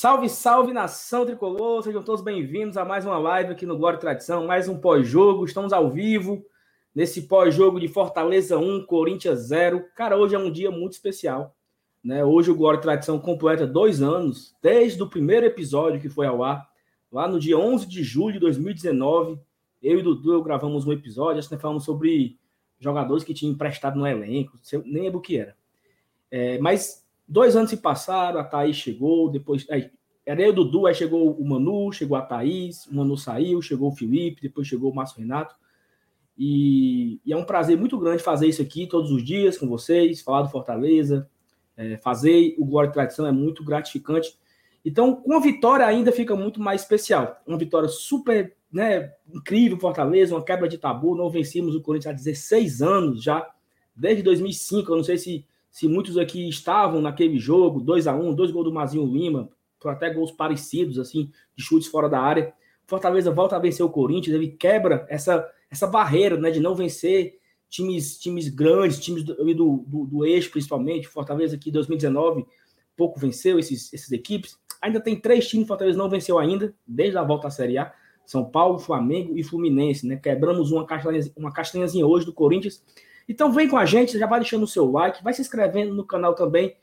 Salve, salve nação tricolor, sejam todos bem-vindos a mais uma live aqui no Glória e Tradição, mais um pós-jogo. Estamos ao vivo nesse pós-jogo de Fortaleza 1, Corinthians 0. Cara, hoje é um dia muito especial. Né? Hoje o Glória e Tradição completa dois anos, desde o primeiro episódio que foi ao ar, lá no dia 11 de julho de 2019. Eu e Dudu gravamos um episódio, que falamos sobre jogadores que tinham emprestado no elenco, nem lembro o que era. É, mas Dois anos se passaram, a Thaís chegou, depois. Aí, era eu, Dudu, aí chegou o Manu, chegou a Thaís, o Manu saiu, chegou o Felipe, depois chegou o Márcio Renato. E, e, é um prazer muito grande fazer isso aqui todos os dias com vocês, falar do Fortaleza, é, fazer o Glória e Tradição é muito gratificante. Então, com a vitória ainda fica muito mais especial. Uma vitória super né, incrível, Fortaleza, uma quebra de tabu. Não vencemos o Corinthians há 16 anos já, desde 2005. Eu não sei se se muitos aqui estavam naquele jogo, 2 a 1 um, dois gols do Mazinho Lima, até gols parecidos, assim, de chutes fora da área. Fortaleza volta a vencer o Corinthians, ele quebra essa, essa barreira né, de não vencer times, times grandes, times do, do, do, eixo, principalmente. Fortaleza aqui em 2019 pouco venceu esses, essas equipes. Ainda tem três times, Fortaleza não venceu ainda, desde a volta à Série A. São Paulo, Flamengo e Fluminense, né? Quebramos uma castanhazinha, uma castanhazinha hoje do Corinthians então vem com a gente, já vai deixando o seu like, vai se inscrevendo no canal também.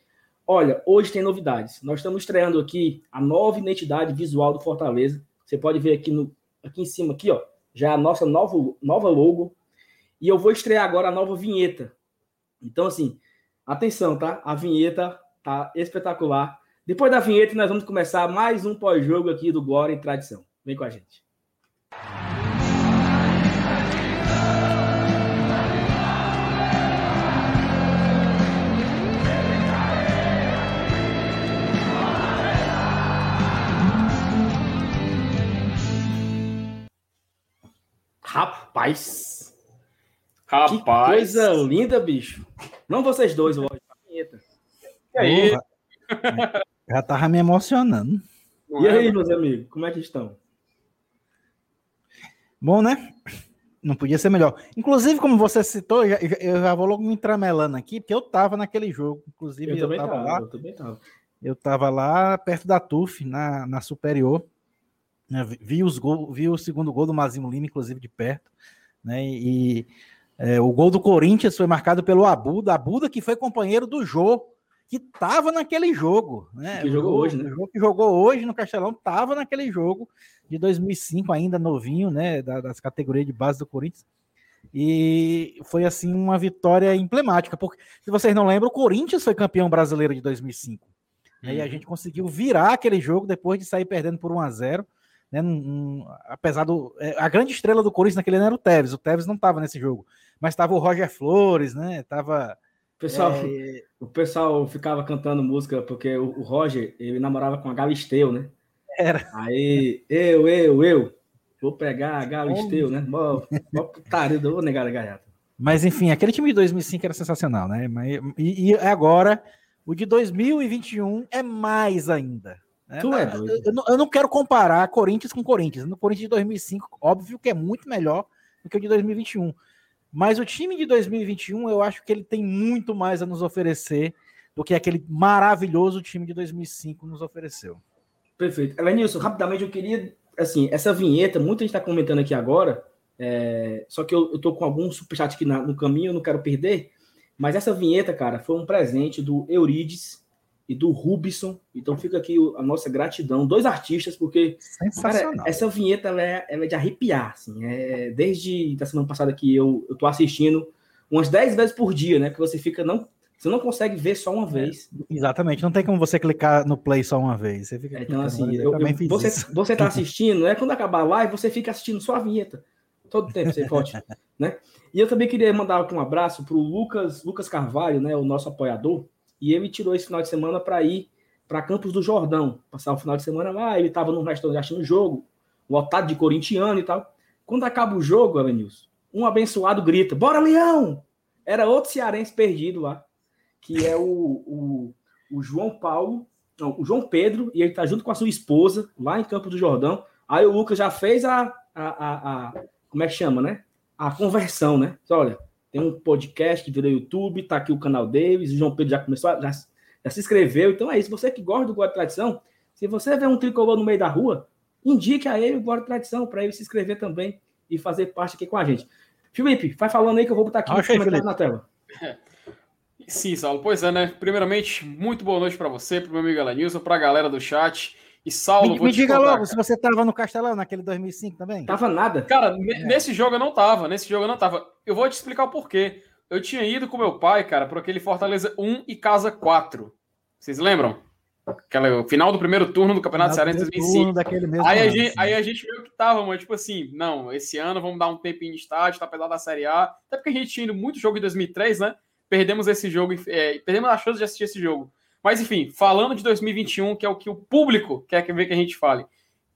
Olha, hoje tem novidades. Nós estamos estreando aqui a nova identidade visual do Fortaleza. Você pode ver aqui, no, aqui em cima, aqui, ó, já a nossa nova, nova logo. E eu vou estrear agora a nova vinheta. Então, assim, atenção, tá? A vinheta tá espetacular. Depois da vinheta, nós vamos começar mais um pós-jogo aqui do Glória e Tradição. Vem com a gente. Rapaz. Rapaz. Que coisa linda, bicho. Não vocês dois, lógico. E aí? Já tava me emocionando. e aí, meus amigos, como é que estão? Bom, né? Não podia ser melhor. Inclusive, como você citou, eu já vou logo me entramelando aqui, porque eu tava naquele jogo. Inclusive, eu, eu tava, tava, lá. Eu também tava. Eu tava lá perto da TUF, na, na Superior. Né, vi, os gol, vi o segundo gol do Mazimo Lima, inclusive, de perto. Né, e é, o gol do Corinthians foi marcado pelo Abuda, Abuda que foi companheiro do Jô, que estava naquele jogo. Né, que jogou hoje, né? O Jô que jogou hoje no Castelão estava naquele jogo de 2005, ainda novinho, né? Das categorias de base do Corinthians. E foi assim uma vitória emblemática, porque se vocês não lembram, o Corinthians foi campeão brasileiro de 2005. Uhum. E a uhum. gente conseguiu virar aquele jogo depois de sair perdendo por 1 a 0 né, apesar do. É, a grande estrela do Corinthians naquele ano era o Tevez. O Tevez não estava nesse jogo. Mas estava o Roger Flores, né? Tava. O pessoal, é... o pessoal ficava cantando música porque o, o, Roger ele namorava com a Galisteu, né? Era. Aí, eu, eu, eu, vou pegar a Galisteu, né? Mó, mó putaria, vou negar a gaiata. Mas enfim, aquele time de 2005 era sensacional, né? E, e agora, o de 2021 é mais ainda. É, tu é doido. Eu, eu, não quero comparar Corinthians com Corinthians. No Corinthians de 2005, óbvio que é muito melhor do que o de 2021. Mas o time de 2021, eu acho que ele tem muito mais a nos oferecer do que aquele maravilhoso time de 2005 nos ofereceu. Perfeito. Elenilson, rapidamente eu queria, assim, essa vinheta, muita gente está comentando aqui agora, é, só que eu, eu tô com algum superchat aqui na, no caminho, eu não quero perder, mas essa vinheta, cara, foi um presente do Eurides, e do Rubson. Então fica aqui a nossa gratidão. Dois artistas, porque cara, essa vinheta ela é, ela é, de arrepiar. Assim, é, desde a semana passada que eu, eu tô assistindo umas 10 vezes por dia, né? Que você fica. não Você não consegue ver só uma vez. Exatamente, não tem como você clicar no play só uma vez. Você fica então, assim, eu, eu, você, você tá assistindo, é quando acabar a live, você fica assistindo só a vinheta. Todo tempo você pode, né? E eu também queria mandar aqui um abraço para o Lucas, Lucas Carvalho, né? O nosso apoiador e ele tirou esse final de semana para ir para Campos do Jordão, passar o final de semana lá. Ele estava num restaurante assistindo o jogo, lotado de corintiano e tal. Quando acaba o jogo, Elenilson, um abençoado grita: Bora, Leão! Era outro cearense perdido lá, que é o, o, o João Paulo, não, o João Pedro, e ele está junto com a sua esposa lá em Campos do Jordão. Aí o Lucas já fez a, a, a, a como é que chama, né? A conversão, né? Olha, tem um podcast que virou YouTube, tá aqui o canal deles, o João Pedro já começou, a, já, já se inscreveu. Então é isso. Você que gosta do Guarda Tradição, Se você vê um tricolor no meio da rua, indique a ele o Bora Tradição, para ele se inscrever também e fazer parte aqui com a gente. Felipe, vai falando aí que eu vou botar aqui Achei, na tela. Sim, Saulo. Pois é, né? Primeiramente, muito boa noite para você, para o meu amigo Elenilson, para a galera do chat. E Saulo, me, me diga contar, logo cara. se você tava no Castelão naquele 2005 também. Tava nada. Cara, é. nesse jogo eu não tava. Nesse jogo eu não tava. Eu vou te explicar o porquê. Eu tinha ido com meu pai, cara, por aquele Fortaleza 1 e Casa 4. Vocês lembram? Aquela, final do primeiro turno do Campeonato Cearense 2005. Daquele mesmo aí, a gente, aí a gente viu que tava, mas tipo assim, não, esse ano vamos dar um tempinho de estádio, tá pesado da Série A. Até porque a gente tinha ido muito jogo em 2003, né? Perdemos esse jogo, é, perdemos a chance de assistir esse jogo. Mas enfim, falando de 2021, que é o que o público quer ver que a gente fale.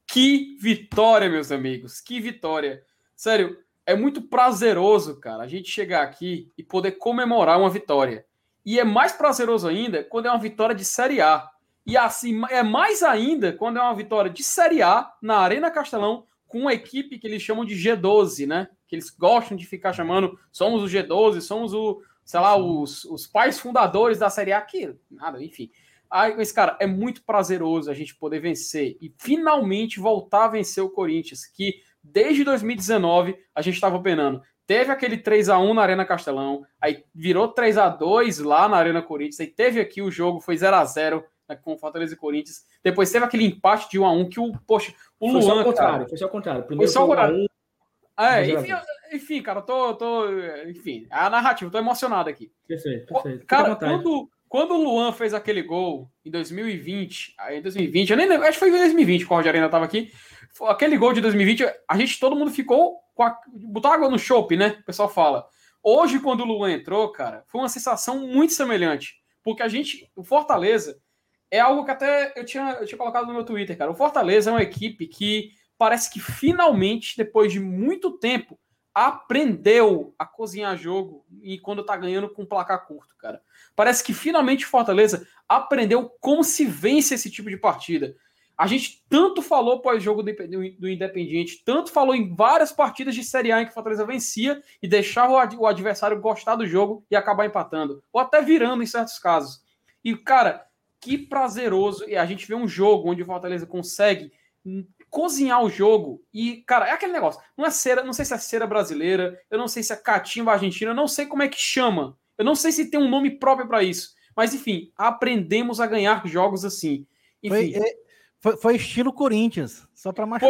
Que vitória, meus amigos, que vitória. Sério, é muito prazeroso, cara, a gente chegar aqui e poder comemorar uma vitória. E é mais prazeroso ainda quando é uma vitória de Série A. E assim, é mais ainda quando é uma vitória de Série A na Arena Castelão com uma equipe que eles chamam de G12, né? Que eles gostam de ficar chamando, somos o G12, somos o, sei lá, os, os pais fundadores da Série A, que nada, enfim. Aí, mas, cara, é muito prazeroso a gente poder vencer e finalmente voltar a vencer o Corinthians, que desde 2019 a gente estava penando. Teve aquele 3 a 1 na Arena Castelão, aí virou 3 a 2 lá na Arena Corinthians, aí teve aqui o jogo, foi 0 a 0 né, com Fortaleza e Corinthians. Depois teve aquele empate de 1 a 1 que o, poxa, o foi Luan, só o contrário, cara, foi só o contrário. Primeiro foi só o contrário. É, enfim, enfim, cara, eu tô, tô. Enfim, é a narrativa, tô emocionado aqui. Perfeito, perfeito. Cara, quando, quando o Luan fez aquele gol em 2020, em 2020, eu nem lembro, acho que foi em 2020 que o Rogério ainda tava aqui. Aquele gol de 2020, a gente, todo mundo ficou com a. botar água no chope, né? O pessoal fala. Hoje, quando o Luan entrou, cara, foi uma sensação muito semelhante. Porque a gente, o Fortaleza, é algo que até eu tinha, eu tinha colocado no meu Twitter, cara. O Fortaleza é uma equipe que parece que finalmente, depois de muito tempo, aprendeu a cozinhar jogo e quando tá ganhando com placar curto, cara. Parece que finalmente Fortaleza aprendeu como se vence esse tipo de partida. A gente tanto falou pós-jogo do Independiente, tanto falou em várias partidas de Série A em que Fortaleza vencia e deixava o adversário gostar do jogo e acabar empatando, ou até virando em certos casos. E, cara, que prazeroso e a gente vê um jogo onde o Fortaleza consegue cozinhar o jogo e, cara, é aquele negócio. Não é cera, não sei se é cera brasileira, eu não sei se é catimba argentina, eu não sei como é que chama. Eu não sei se tem um nome próprio para isso. Mas enfim, aprendemos a ganhar jogos assim. Enfim, Foi, é, foi, foi, estilo Corinthians, só para machucar.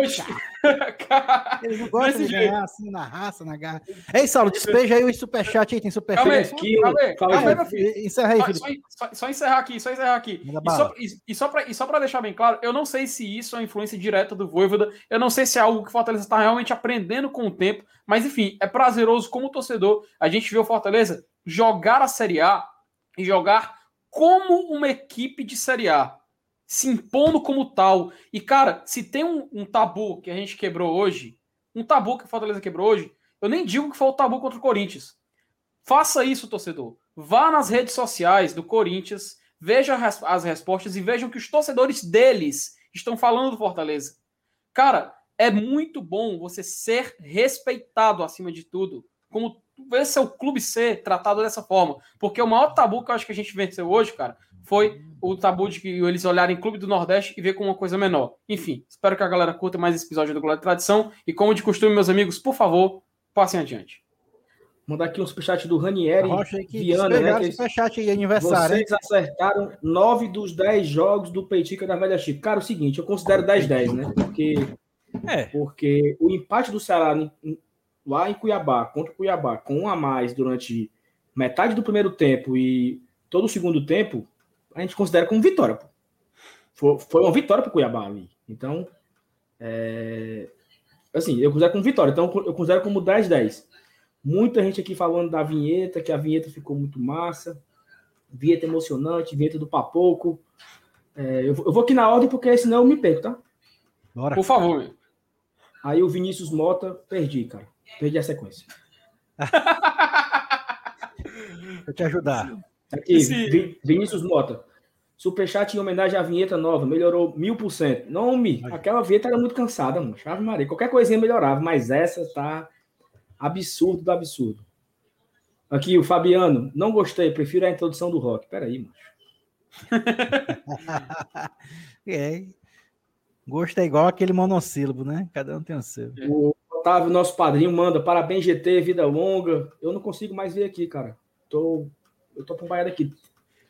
Eles não gostam de ganhar assim na raça, na garra. Ei, Saulo, despeja aí o superchat aí, tem superchat. Calma aí, calma aí. Encerra aí, só, só, só, encerrar aqui, só encerrar aqui. E só, e, e só para deixar bem claro, eu não sei se isso é influência direta do Voivoda, eu não sei se é algo que o Fortaleza está realmente aprendendo com o tempo, mas enfim, é prazeroso como torcedor a gente vê o Fortaleza jogar a Série A e jogar como uma equipe de Série A se impondo como tal. E, cara, se tem um, um, tabu que a gente quebrou hoje, um tabu que o Fortaleza quebrou hoje, eu nem digo que foi o tabu contra o Corinthians. Faça isso, torcedor. Vá nas redes sociais do Corinthians, veja as respostas e vejam que os torcedores deles estão falando do Fortaleza. Cara, é muito bom você ser respeitado acima de tudo. Como esse é o clube ser tratado dessa forma. Porque o maior tabu que eu acho que a gente venceu hoje, cara, foi o tabu de que eles olharem Clube do Nordeste e ver como uma coisa menor. Enfim, espero que a galera curta mais esse episódio do Glória e Tradição. E como de costume, meus amigos, por favor, passem adiante. Mandar aqui um superchat do Ranieri Viana, né? Que superchat aí, aniversário. Vocês acertaram nove dos dez jogos do Peitica da Velha Chico. Cara, é o seguinte, eu considero 10-10, né? Porque, é. porque o empate do Ceará lá em Cuiabá, contra o Cuiabá, com um a mais durante metade do primeiro tempo e todo o segundo tempo, a gente considera como vitória. Pô. Foi, foi uma vitória para o Cuiabá ali. Então, é, assim, eu considero como vitória. Então, eu considero como 10-10. Muita gente aqui falando da vinheta, que a vinheta ficou muito massa. Vinheta emocionante, vinheta do Papoco. É, eu, eu, vou aqui na ordem, porque senão eu me perco, tá? Bora. Por favor. Aí o Vinícius Mota, perdi, cara. Perdi a sequência. Vou te ajudar. Aqui, Esse... Vinícius Mota. Superchat em homenagem à vinheta nova, melhorou mil por cento. Não, Mi, aquela vinheta era muito cansada, mano. Chave Maria. Qualquer coisinha melhorava, mas essa tá absurdo do absurdo. Aqui, o Fabiano. Não gostei, prefiro a introdução do rock. Peraí, mano. é. Gosto é igual aquele monossílabo, né? Cada um tem o seu. O Otávio, nosso padrinho, manda parabéns, GT, vida longa. Eu não consigo mais ver aqui, cara. Tô, eu tô acompanhado aqui.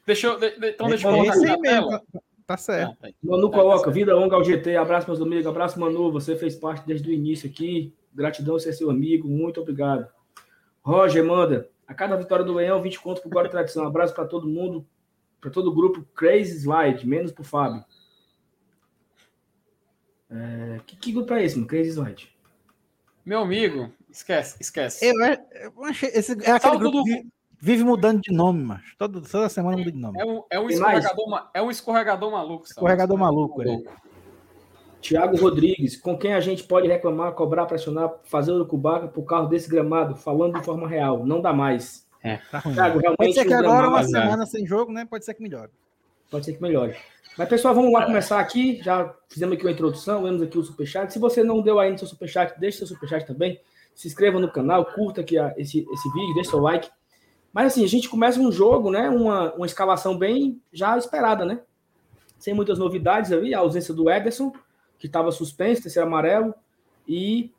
Deixa eu, de, de, então deixa eu colocar aqui mesmo, tela. tá, tá certo. Ah, tá. Manu coloca, vida longa ao GT, abraço meus amigos, abraço Manu, você fez parte desde o início aqui, gratidão ser seu amigo, muito obrigado. Roger manda, a cada vitória do Leão, 20 contos pro Guarda Tradição, abraço para todo mundo, para todo o grupo Crazy Slide, menos pro Fábio. É, que, que grupo é esse, mano? Crazy Slide? Meu amigo, esquece, esquece. Eu, eu achei- esse, é aquele grupo do- que vive mudando de nome, mas Todo, toda semana muda de nome. É um, é um escorregador, ma- é um escorregador maluco. Saulo. Escorregador maluco, é. Tiago Rodrigues, com quem a gente pode reclamar, cobrar, pressionar, fazer o cubaca pro carro desse gramado, falando de forma real, não dá mais. Tá ruim. Thiago, realmente Pode ser que agora, uma semana sem jogo, né? Pode ser que melhore. Pode ser que melhore. Mas, pessoal, vamos lá começar aqui. Já fizemos aqui uma introdução, lemos aqui o superchat. Se você não deu ainda seu superchat, deixe seu superchat também. Se inscreva no canal, curta aqui esse, esse vídeo, deixe seu like. Mas, assim, a gente começa um jogo, né? Uma, uma escalação bem já esperada, né? Sem muitas novidades ali. A ausência do Ederson, que estava suspenso, terceiro amarelo. E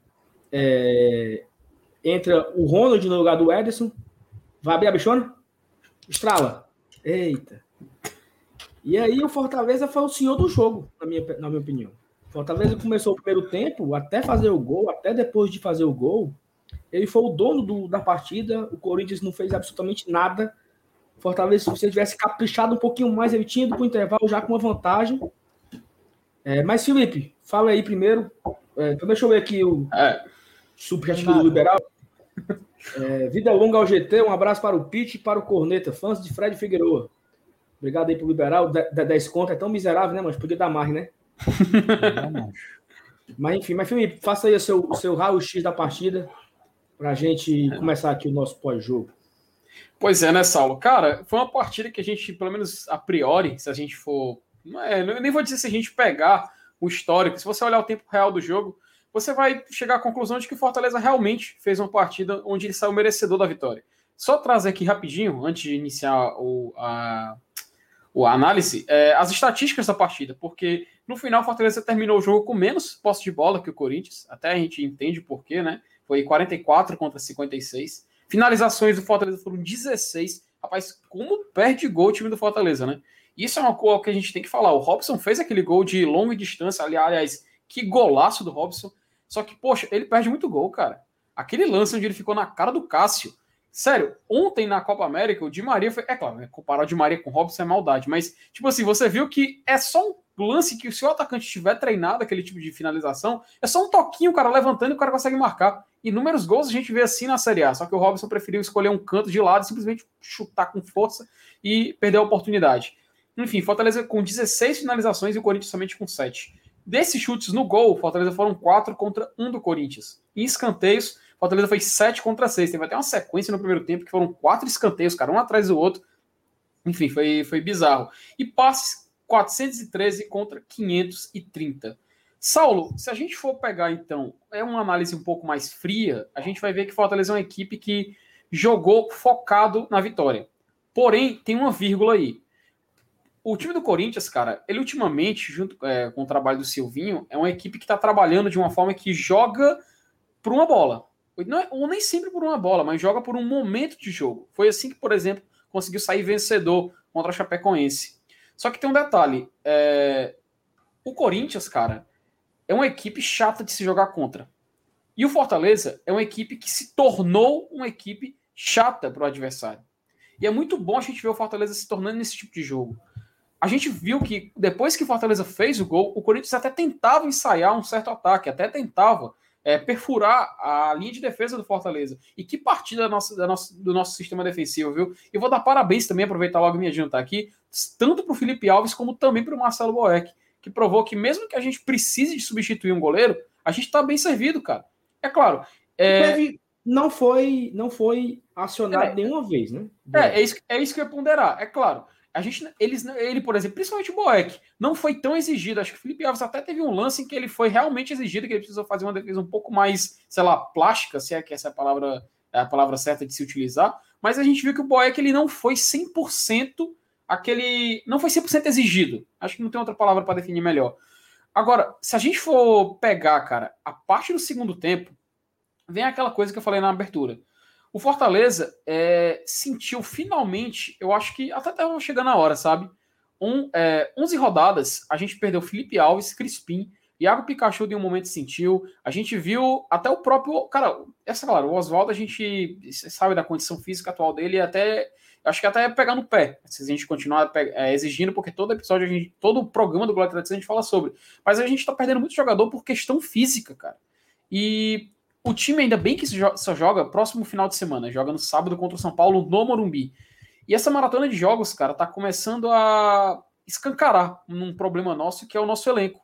é, entra o Ronald no lugar do Ederson. Vai abrir a bichona? Estrala. Eita. E aí o Fortaleza foi o senhor do jogo, na minha, na minha opinião. Fortaleza começou o primeiro tempo, até fazer o gol, até depois de fazer o gol, ele foi o dono do- da partida, o Corinthians não fez absolutamente nada. O Fortaleza, se você tivesse caprichado um pouquinho mais, ele tinha ido para o intervalo já com uma vantagem. É, mas, Felipe, fala aí primeiro. É, então deixa eu ver aqui o É, superchat do Liberal. É, vida longa ao GT, um abraço para o Pete e para o Corneta, fãs de Fred Figueroa. Obrigado aí pro Liberal. Da, da 10 conto é tão miserável, né, mas podia dar mais, né? Mas enfim, mas Felipe, faça aí o seu, o seu raio-x da partida para a gente começar aqui o nosso pós-jogo. Pois é, né, Saulo? Cara, foi uma partida que a gente, pelo menos a priori, se a gente for. Não é, eu nem vou dizer se a gente pegar o histórico, se você olhar o tempo real do jogo, você vai chegar à conclusão de que o Fortaleza realmente fez uma partida onde ele saiu merecedor da vitória. Só trazer aqui rapidinho, antes de iniciar o, a, a análise, é, as estatísticas da partida, porque no final o Fortaleza terminou o jogo com menos posse de bola que o Corinthians, até a gente entende por quê, né? Foi 44 contra 56. Finalizações do Fortaleza foram 16. Rapaz, como perde gol o time do Fortaleza, né? Isso é uma coisa que a gente tem que falar. O Robson fez aquele gol de longa distância, ali, aliás, que golaço do Robson. Só que, poxa, ele perde muito gol, cara. Aquele lance onde ele ficou na cara do Cássio. Sério, ontem na Copa América, o Di Maria foi. É claro, né, comparar o Di Maria com o Robson é maldade, mas, tipo assim, você viu que é só um lance que, se o atacante tiver treinado aquele tipo de finalização, é só um toquinho, o cara levantando e o cara consegue marcar. Inúmeros gols a gente vê assim na Série A, só que o Robson preferiu escolher um canto de lado, simplesmente chutar com força e perder a oportunidade. Enfim, Fortaleza com 16 finalizações e o Corinthians somente com 7. Desses chutes no gol, Fortaleza foram 4 contra 1 do Corinthians. Em escanteios, Fortaleza foi 7 contra 6. Teve até uma sequência no primeiro tempo que foram quatro escanteios, cara, um atrás do outro. Enfim, foi, foi bizarro. E passes 413 contra 530. Saulo, se a gente for pegar então, é uma análise um pouco mais fria, a gente vai ver que Fortaleza é uma equipe que jogou focado na vitória. Porém, tem uma vírgula aí. O time do Corinthians, cara, ele ultimamente, junto é, com o trabalho do Silvinho, é uma equipe que está trabalhando de uma forma que joga por uma bola. Não é, ou nem sempre por uma bola, mas joga por um momento de jogo. Foi assim que, por exemplo, conseguiu sair vencedor contra a Chapecoense. Só que tem um detalhe: é, o Corinthians, cara, é uma equipe chata de se jogar contra. E o Fortaleza é uma equipe que se tornou uma equipe chata para o adversário. E é muito bom a gente ver o Fortaleza se tornando nesse tipo de jogo. A gente viu que depois que o Fortaleza fez o gol, o Corinthians até tentava ensaiar um certo ataque, até tentava é, perfurar a linha de defesa do Fortaleza. E que partida da nossa, da nossa, do nosso sistema defensivo, viu? E vou dar parabéns também, aproveitar logo minha adiantar aqui, tanto para o Felipe Alves como também para o Marcelo Boeck, que provou que mesmo que a gente precise de substituir um goleiro, a gente está bem servido, cara. É claro. É, Teve- não foi não foi acionado É. nenhuma vez, né? É, é isso, é isso que eu ia ponderar. É claro. A gente, eles, ele, por exemplo, principalmente o Boeck, não foi tão exigido. Acho que o Felipe Alves até teve um lance em que ele foi realmente exigido, que ele precisou fazer uma defesa um pouco mais, sei lá, plástica, se é que essa é a palavra, é a palavra certa de se utilizar. Mas a gente viu que o Boeck ele não foi 100% aquele. Não foi 100% exigido. Acho que não tem outra palavra para definir melhor. Agora, se a gente for pegar, cara, a parte do segundo tempo, vem aquela coisa que eu falei na abertura. O Fortaleza é, sentiu finalmente, eu acho que até estava chegando a hora, sabe? Um, é, 11 rodadas, a gente perdeu Felipe Alves, Crispim, Iago Pikachu de um momento sentiu. A gente viu até o próprio. Cara, essa, claro, o Oswaldo, a gente sabe da condição física atual dele até. Acho que até pegar no pé, se a gente continuar é, exigindo, porque todo episódio, gente, todo o programa do Glória Tradição a gente fala sobre. Mas a gente tá perdendo muito jogador por questão física, cara. E o time, ainda bem que só joga próximo final de semana, joga no sábado contra o São Paulo no Morumbi. E essa maratona de jogos, cara, tá começando a escancarar num problema nosso, que é o nosso elenco.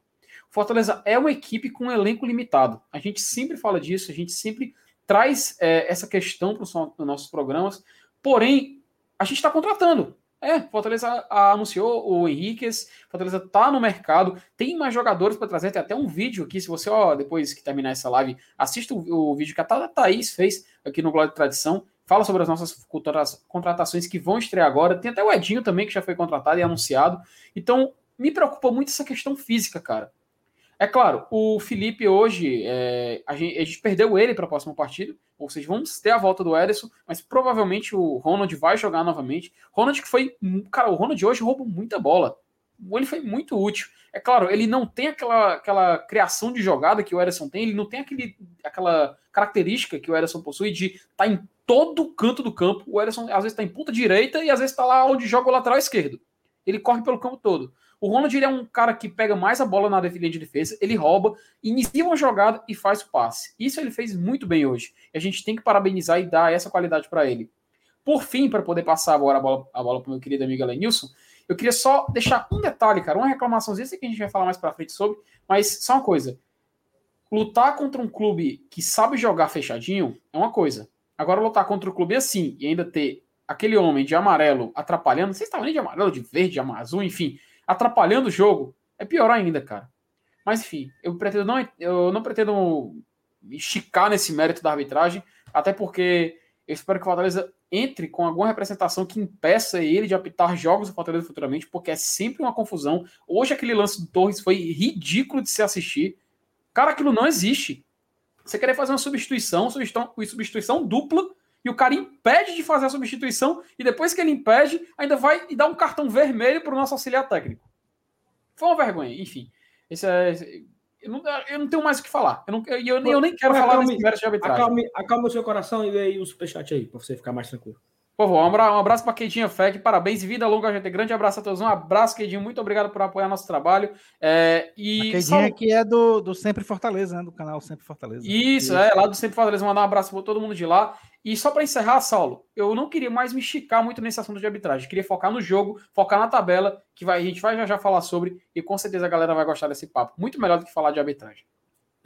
Fortaleza é uma equipe com um elenco limitado. A gente sempre fala disso, a gente sempre traz é, essa questão para os nossos programas. Porém, a gente está contratando. É, Fortaleza anunciou o Henriquez, Fortaleza está no mercado, tem mais jogadores para trazer, tem até um vídeo aqui, se você, ó, depois que terminar essa live, assista o, o vídeo que a Thaís fez aqui no Glória de Tradição, fala sobre as nossas contratações que vão estrear agora, tem até o Edinho também, que já foi contratado e anunciado, então me preocupa muito essa questão física, cara. É claro, o Felipe hoje, é, a, gente, a, gente, perdeu ele para a próxima partida, ou seja, vamos ter a volta do Ederson, mas provavelmente o Ronald vai jogar novamente. Ronald que foi, cara, o Ronald hoje roubou muita bola. Ele foi muito útil. É claro, ele não tem aquela, aquela criação de jogada que o Ederson tem, ele não tem aquele, aquela característica que o Ederson possui de estar tá em todo canto do campo. O Ederson às vezes está em ponta direita e às vezes está lá onde joga o lateral esquerdo. Ele corre pelo campo todo. O Ronald ele é um cara que pega mais a bola na linha de defesa, ele rouba, inicia uma jogada e faz o passe. Isso ele fez muito bem hoje. E a gente tem que parabenizar e dar essa qualidade para ele. Por fim, para poder passar agora a bola, bola para o meu querido amigo Lenilson, eu queria só deixar um detalhe, cara, uma reclamaçãozinha, sei que a gente vai falar mais para frente sobre, mas só uma coisa. Lutar contra um clube que sabe jogar fechadinho é uma coisa. Agora lutar contra um clube assim e ainda ter aquele homem de amarelo atrapalhando, vocês estavam nem de amarelo, de verde, de azul, enfim, atrapalhando o jogo, é pior ainda, cara. Mas enfim, eu pretendo não, eu não pretendo esticar nesse mérito da arbitragem, até porque eu espero que o Fortaleza entre com alguma representação que impeça ele de apitar jogos do Fortaleza futuramente, porque é sempre uma confusão. Hoje aquele lance do Torres foi ridículo de se assistir. Cara, aquilo não existe. Você querer fazer uma substituição, substituição, substituição dupla, e o cara impede de fazer a substituição, e depois que ele impede, ainda vai e dá um cartão vermelho para o nosso auxiliar técnico. Foi uma vergonha, enfim. Esse é, eu, não, eu não tenho mais o que falar. Eu, não, eu, eu, nem quero falar desse mérito de arbitragem. Acalme, acalme o seu coração e aí o superchat aí, para você ficar mais tranquilo. Por favor, um abraço para Quedinha Fec, parabéns vida longa, gente. Grande abraço a todos. Um abraço, Quedinho. Muito obrigado por apoiar nosso trabalho. É, e a Quedinha que é do, do Sempre Fortaleza, né? Do canal Sempre Fortaleza. Isso, Isso. é, lá do Sempre Fortaleza. Mandar um abraço para todo mundo de lá. E só para encerrar, Saulo, eu não queria mais me esticar muito nesse assunto de arbitragem. Queria focar no jogo, focar na tabela, que vai, a gente vai já já falar sobre, e com certeza a galera vai gostar desse papo. Muito melhor do que falar de arbitragem.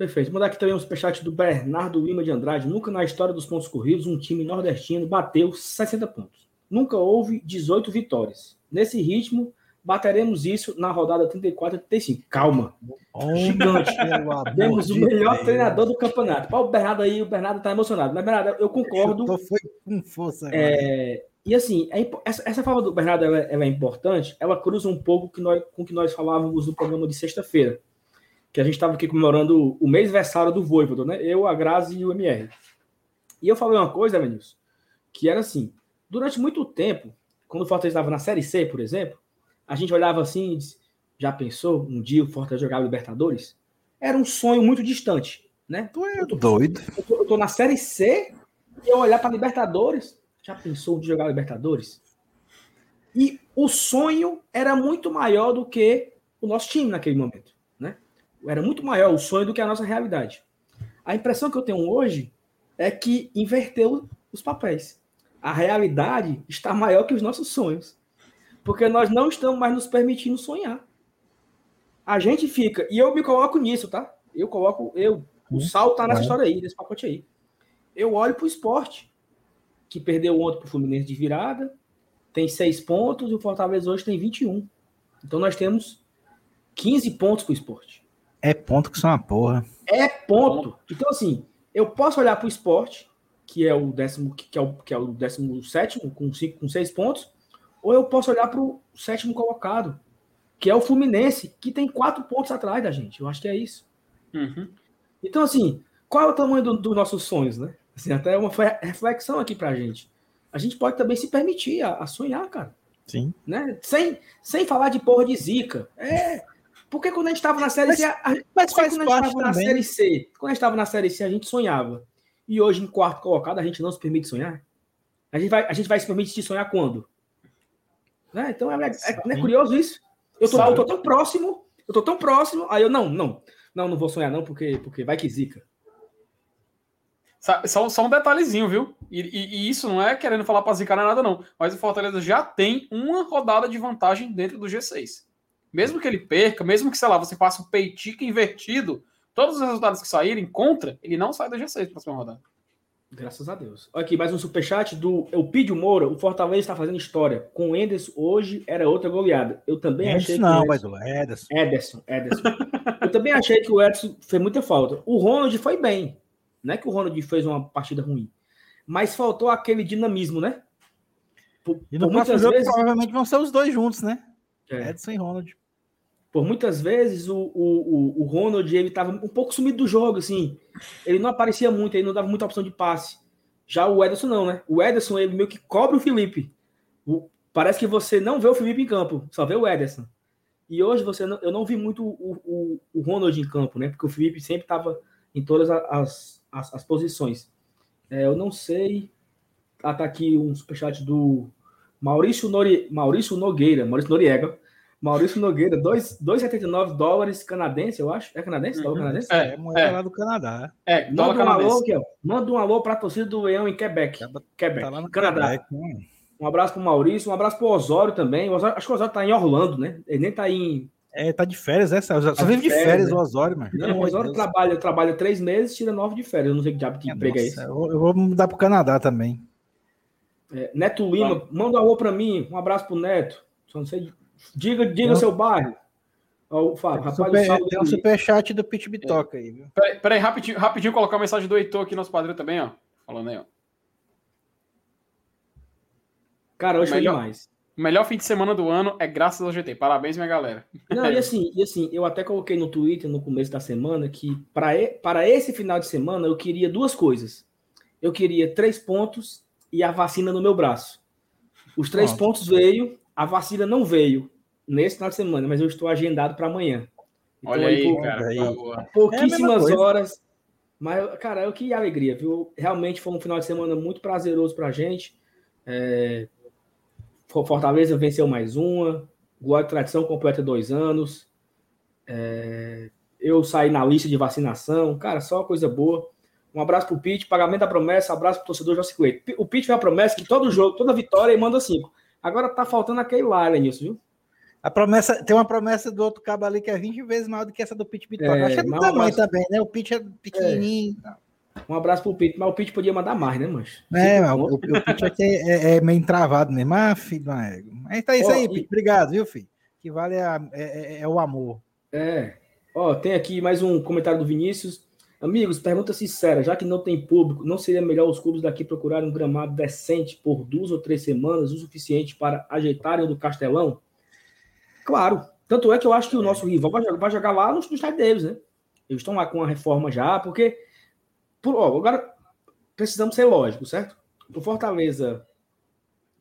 Perfeito. Mandar aqui também um superchat do Bernardo Lima de Andrade. Nunca na história dos pontos corridos um time nordestino bateu 60 pontos. Nunca houve 18 vitórias. Nesse ritmo, bateremos isso na rodada 34 e 35. Calma. Oh, Gigante. Temos o melhor Deus. treinador do campeonato. Para o Bernardo aí, o Bernardo tá emocionado. Mas, Bernardo, eu concordo. Eu foi com força. É, e assim, é, essa, essa fala do Bernardo ela, ela, é importante. Ela cruza um pouco que nós, com o que nós falávamos no programa de sexta-feira. Que a gente estava aqui comemorando o mês versário do Voivodo, né? Eu, a Grazi e o MR. E eu falei uma coisa, Vinícius, que era assim: Durante muito tempo, quando o Fortaleza estava na Série C, por exemplo, a gente olhava assim e disse, já pensou um dia o Fortaleza jogar Libertadores? Era um sonho muito distante, né? Tu é doido. Eu tô, eu tô, na Série C e eu olhar para Libertadores, já pensou de jogar Libertadores? E o sonho era muito maior do que o nosso time naquele momento? Era muito maior o sonho do que a nossa realidade. A impressão que eu tenho hoje é que inverteu os papéis a realidade está maior que os nossos sonhos. Porque nós não estamos mais nos permitindo sonhar. A gente fica, e eu me coloco nisso, tá? Eu coloco, eu, o uhum. Sal tá nessa história aí, nesse pacote aí. Eu olho pro esporte, que perdeu ontem pro Fluminense de virada, tem seis pontos, e o Fortaleza hoje tem 21. Então nós temos 15 pontos pro esporte. É ponto que são uma porra. É ponto. Então, assim, eu posso olhar pro esporte que é o décimo, que é o, que é o décimo sétimo, com, cinco, com seis pontos, ou eu posso olhar para o sétimo colocado, que é o Fluminense, que tem quatro pontos atrás da gente. Eu acho que é isso. Uhum. Então, assim, qual é o tamanho dos do nossos sonhos, né? Assim, até uma reflexão aqui pra gente. A gente pode também se permitir a, a sonhar, cara. Sim. Né? Sem, sem falar de porra de zica. É. Porque quando a gente estava na Série Mas- C. A, a- Mas faz quando a gente estava na. Série C. Quando a gente estava na Série C, a gente sonhava. E hoje, em quarto colocado, a gente não se permite sonhar. A gente vai, a gente vai se permitir sonhar quando? Né? Então, é, é- não é curioso isso? Eu tô, eu tô tão próximo, eu tô tão próximo, aí eu, não, não, não, não vou sonhar não, porque, porque vai que zica. Só, só um detalhezinho, viu? E, e- e isso não é querendo falar pra zicar nem nada, não. Mas o Fortaleza já tem uma rodada de vantagem dentro do G6. Mesmo que ele perca, mesmo que, sei lá, você faça o peitica invertido, todos os resultados que saírem contra, ele não sai da G6 na próxima rodada. Graças a Deus. Aqui, mais um superchat do Eupídio Moura. O Fortaleza está fazendo história. Com o Enderson, hoje era outra goleada. Eu também achei que. não, o mas Edson- o Ederson. Ederson, Ederson. Eu também achei que o Edson fez muita falta. O Ronald foi bem. Não é que o Ronald fez uma partida ruim. Mas faltou aquele dinamismo, né? Por, E no por muitas jogo vezes. provavelmente vão ser os dois juntos, né? é, Edson e Ronald. Por muitas vezes o, o, o, Ronald ele estava um pouco sumido do jogo, assim. Ele não aparecia muito, ele não dava muita opção de passe. Já o Ederson não, né? O Ederson ele meio que cobra o Felipe. O- parece que você não vê o Felipe em campo, só vê o Ederson. E hoje você não- eu não vi muito o, o, o Ronald em campo, né? Porque o Felipe sempre estava em todas as, as, as posições. É, eu não sei. Ah, tá aqui um superchat do Maurício, Nori... Maurício Nogueira, Maurício Noriega. Maurício Nogueira, dois- 2,79 dólares canadense, eu acho. É canadense? Uhum. canadense? É, É, moeda é. lá do Canadá. É, Manda um alô, aqui, ó. Manda um alô para a torcida do Leão em Quebec. Quebec, Tá lá no Canadá. Quebec, né? Um abraço pro Maurício, um abraço pro Osório também. O Osório- acho que o Osório tá em Orlando, né? Ele nem tá em. É, tá de férias, essa. Só Tá vive de férias, férias né? o Osório, mano. Não, o Osório trabalha, trabalha três meses, tira nove de férias. Eu não sei que diabo que emprego é esse. Eu vou- eu vou mudar pro Canadá também. É, Neto Lima, manda um alô para mim. Um abraço pro Neto. Só não sei. Diga, diga Não. seu bairro. Ó, o Fábio, rapaz, Super, o salve tem um superchat do Pit Bitoca aí, viu? Peraí, peraí, rapidinho, rapidinho colocar a mensagem do Heitor aqui, nosso padrinho também, ó. Falando aí, ó. Cara, hoje Melhor- foi demais. O melhor fim de semana do ano é graças ao GT. Parabéns, minha galera. Não, e assim, e assim, eu até coloquei no Twitter no começo da semana que para para esse final de semana eu queria duas coisas. Eu queria três pontos e a vacina no meu braço. Os três Pronto. pontos veio, a vacina não veio nesse final de semana, mas eu estou agendado para amanhã. Então, Olha aí, por cara. aí. É a pouquíssimas coisa. horas. Mas, cara, eu que alegria, viu? Realmente foi um final de semana muito prazeroso pra gente. É, Fortaleza venceu mais uma. Glória e Tradição completa dois anos. É, Eu saí na lista de vacinação. Cara, só coisa boa. Um abraço pro Pete, pagamento da promessa, abraço pro torcedor José Coelho. O Pete fez a promessa que todo jogo, toda vitória, ele manda cinco. Agora tá faltando aquele lá, Lenilson, viu? A promessa, tem uma promessa do outro cabo ali que é 20 vezes maior do que essa do Pit Bitoca. É, Acho que é do tamanho mas- também, né? O Pit é pequenininho. Um abraço pro Pete, mas o Pete podia mandar mais, né, mancho? É, mas o, o, Pit aqui é, é meio entravado mesmo. Ah, filho do ego. Mas tá isso aí, Pit. Obrigado, viu, filho? Que vale é, a- é- é- é o amor. É. Ó, tem aqui mais um comentário do Vinícius. Amigos, pergunta sincera, já que não tem público, não seria melhor os clubes daqui procurarem um gramado decente por duas ou três semanas, o suficiente para ajeitarem o do Castelão? Claro. Tanto é que eu acho que o nosso rival vai jogar, lá no, no estádio deles, né? Eles estão lá com a reforma já, porque. Por, ó, agora precisamos ser lógicos, certo? Pro Fortaleza.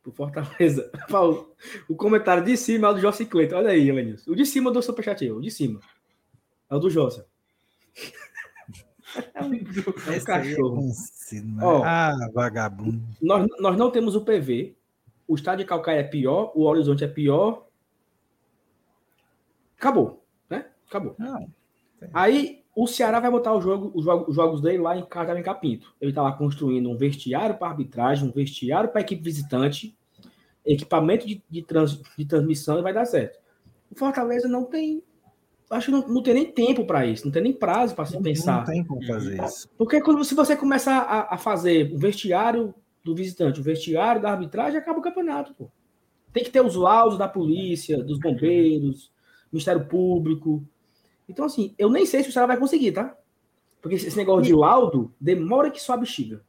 Pro Fortaleza. Paulo, o comentário de cima é o do Jossi Cleiton. Olha aí, Lenilson. O de cima do Superchat, o de cima. É o do Jossa. É um, é um é cachorro. né? Ó. Ah, vagabundo. Nós, nós não temos o PV. O estádio de Calcaia é pior. O Horizonte é pior. Acabou. Né? Acabou. Não. Aí o Ceará vai botar o jogo, os, jogos, os jogos dele lá em Casa em Capinto. Ele está lá construindo um vestiário para arbitragem, um vestiário para equipe visitante, equipamento de, de, trans, de transmissão e vai dar certo. O Fortaleza não tem. Acho que não, não tem nem tempo para isso, não tem nem prazo para se Não, pensar. não tem como fazer isso. Porque quando, se você começar a, a fazer o vestiário do visitante, o vestiário da arbitragem, acaba o campeonato. Pô. Tem que ter os laudos da polícia, dos bombeiros, Ministério Público. Então, assim, eu nem sei se o Ceará vai conseguir, tá? Porque esse negócio de laudo demora que só a bexiga.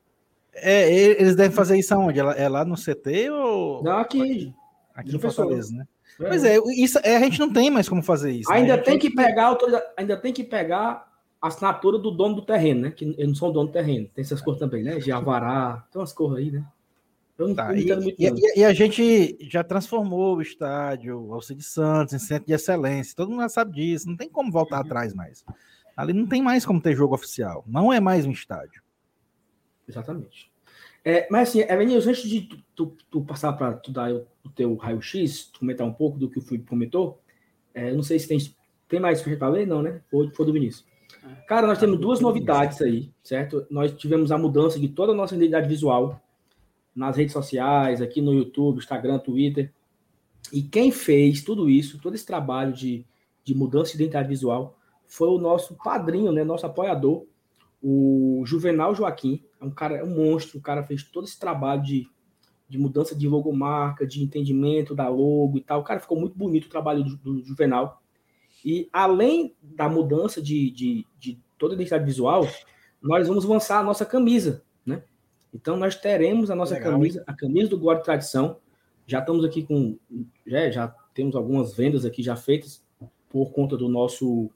É, eles devem fazer isso aonde? É lá- É no CT ou Não, aqui. aqui no. Fortaleza, né? Pois é, isso, é, a gente não tem mais como fazer isso. né? Ainda né? tem que pegar ainda tem que pegar a assinatura do dono do terreno, né? Que eles não são dono do terreno. Tem essas cores também, né? De Avará, tem umas cores aí, né? Eu não, tá, e, muito e, e, a gente já transformou o estádio Alcide Santos em centro de excelência. Todo mundo já sabe disso. Não tem como voltar uhum. atrás mais. Ali não tem mais como ter jogo oficial. Não é mais um estádio. Exatamente. É, mas assim, Evanilson, antes de tu, tu, tu passar para tu dar o, teu raio-x, comentar um pouco do que o Felipe comentou, é, não sei se tem, tem mais para ler, não, né? Ou foi do Vinícius. Cara, nós temos duas novidades aí, certo? Nós tivemos a mudança de toda a nossa identidade visual nas redes sociais, aqui no YouTube, Instagram, Twitter. E quem fez tudo isso, todo esse trabalho de, de mudança de identidade visual, foi o nosso padrinho, né? Nosso apoiador, o Juvenal Joaquim. É um cara, é um monstro. O cara fez todo esse trabalho de, de mudança de logomarca, de entendimento da logo e tal. O cara ficou muito bonito o trabalho do, do Juvenal. E além da mudança de, de, de toda a identidade visual, nós vamos lançar a nossa camisa, né? Então nós teremos a nossa Legal, camisa, hein? a camisa do Guarda Tradição. Já estamos aqui com, já, já temos algumas vendas aqui já feitas por conta do nosso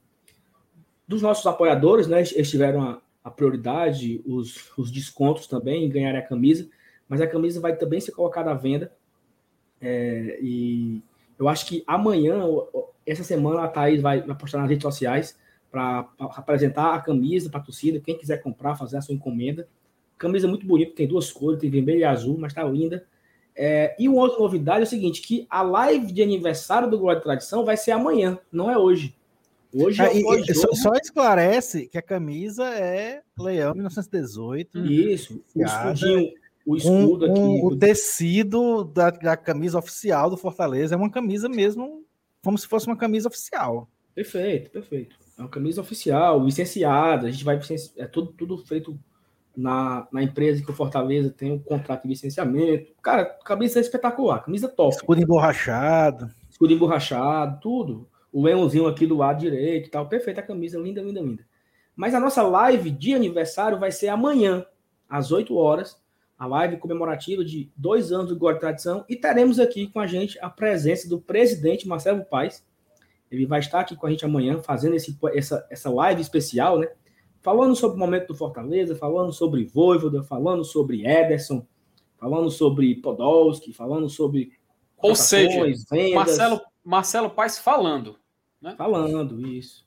dos nossos apoiadores, né? Eles tiveram a, a prioridade, os, os descontos também ganhar a camisa, mas a camisa vai também ser colocada à venda. É, e eu acho que amanhã, essa semana, a Thaís vai, vai postar nas redes sociais para apresentar a camisa para a torcida. Quem quiser comprar, fazer a sua encomenda. Camisa muito bonita, tem duas cores, tem vermelho e azul, mas está linda. É, e uma outra novidade é o seguinte: que a live de aniversário do Glória de Tradição vai ser amanhã, não é hoje. Hoje é ah, só, só, esclarece que a camisa é Leão 1918. Isso, o escudinho, o escudo com, aqui. Com o tecido da, da, camisa oficial do Fortaleza é uma camisa mesmo, como se fosse uma camisa oficial. Perfeito, perfeito. É uma camisa oficial, licenciada. A gente vai. É tudo, tudo feito na, na empresa que o Fortaleza tem um contrato de licenciamento. Cara, camisa é espetacular, camisa top. Escudo emborrachado. Escudo emborrachado, tudo. O leãozinho aqui do lado direito e tal. Perfeita a camisa, linda, linda, linda. Mas a nossa live de aniversário vai ser amanhã, às 8 horas. A live comemorativa de dois anos do de Tradição. E teremos aqui com a gente a presença do presidente Marcelo Paes. Ele vai estar aqui com a gente amanhã, fazendo esse, essa, essa live especial, né? falando sobre o momento do Fortaleza, falando sobre Voivoda, falando sobre Ederson, falando sobre Podolski, falando sobre. Ou seja, vendas. Marcelo, Marcelo Paes falando. Né? Falando, isso.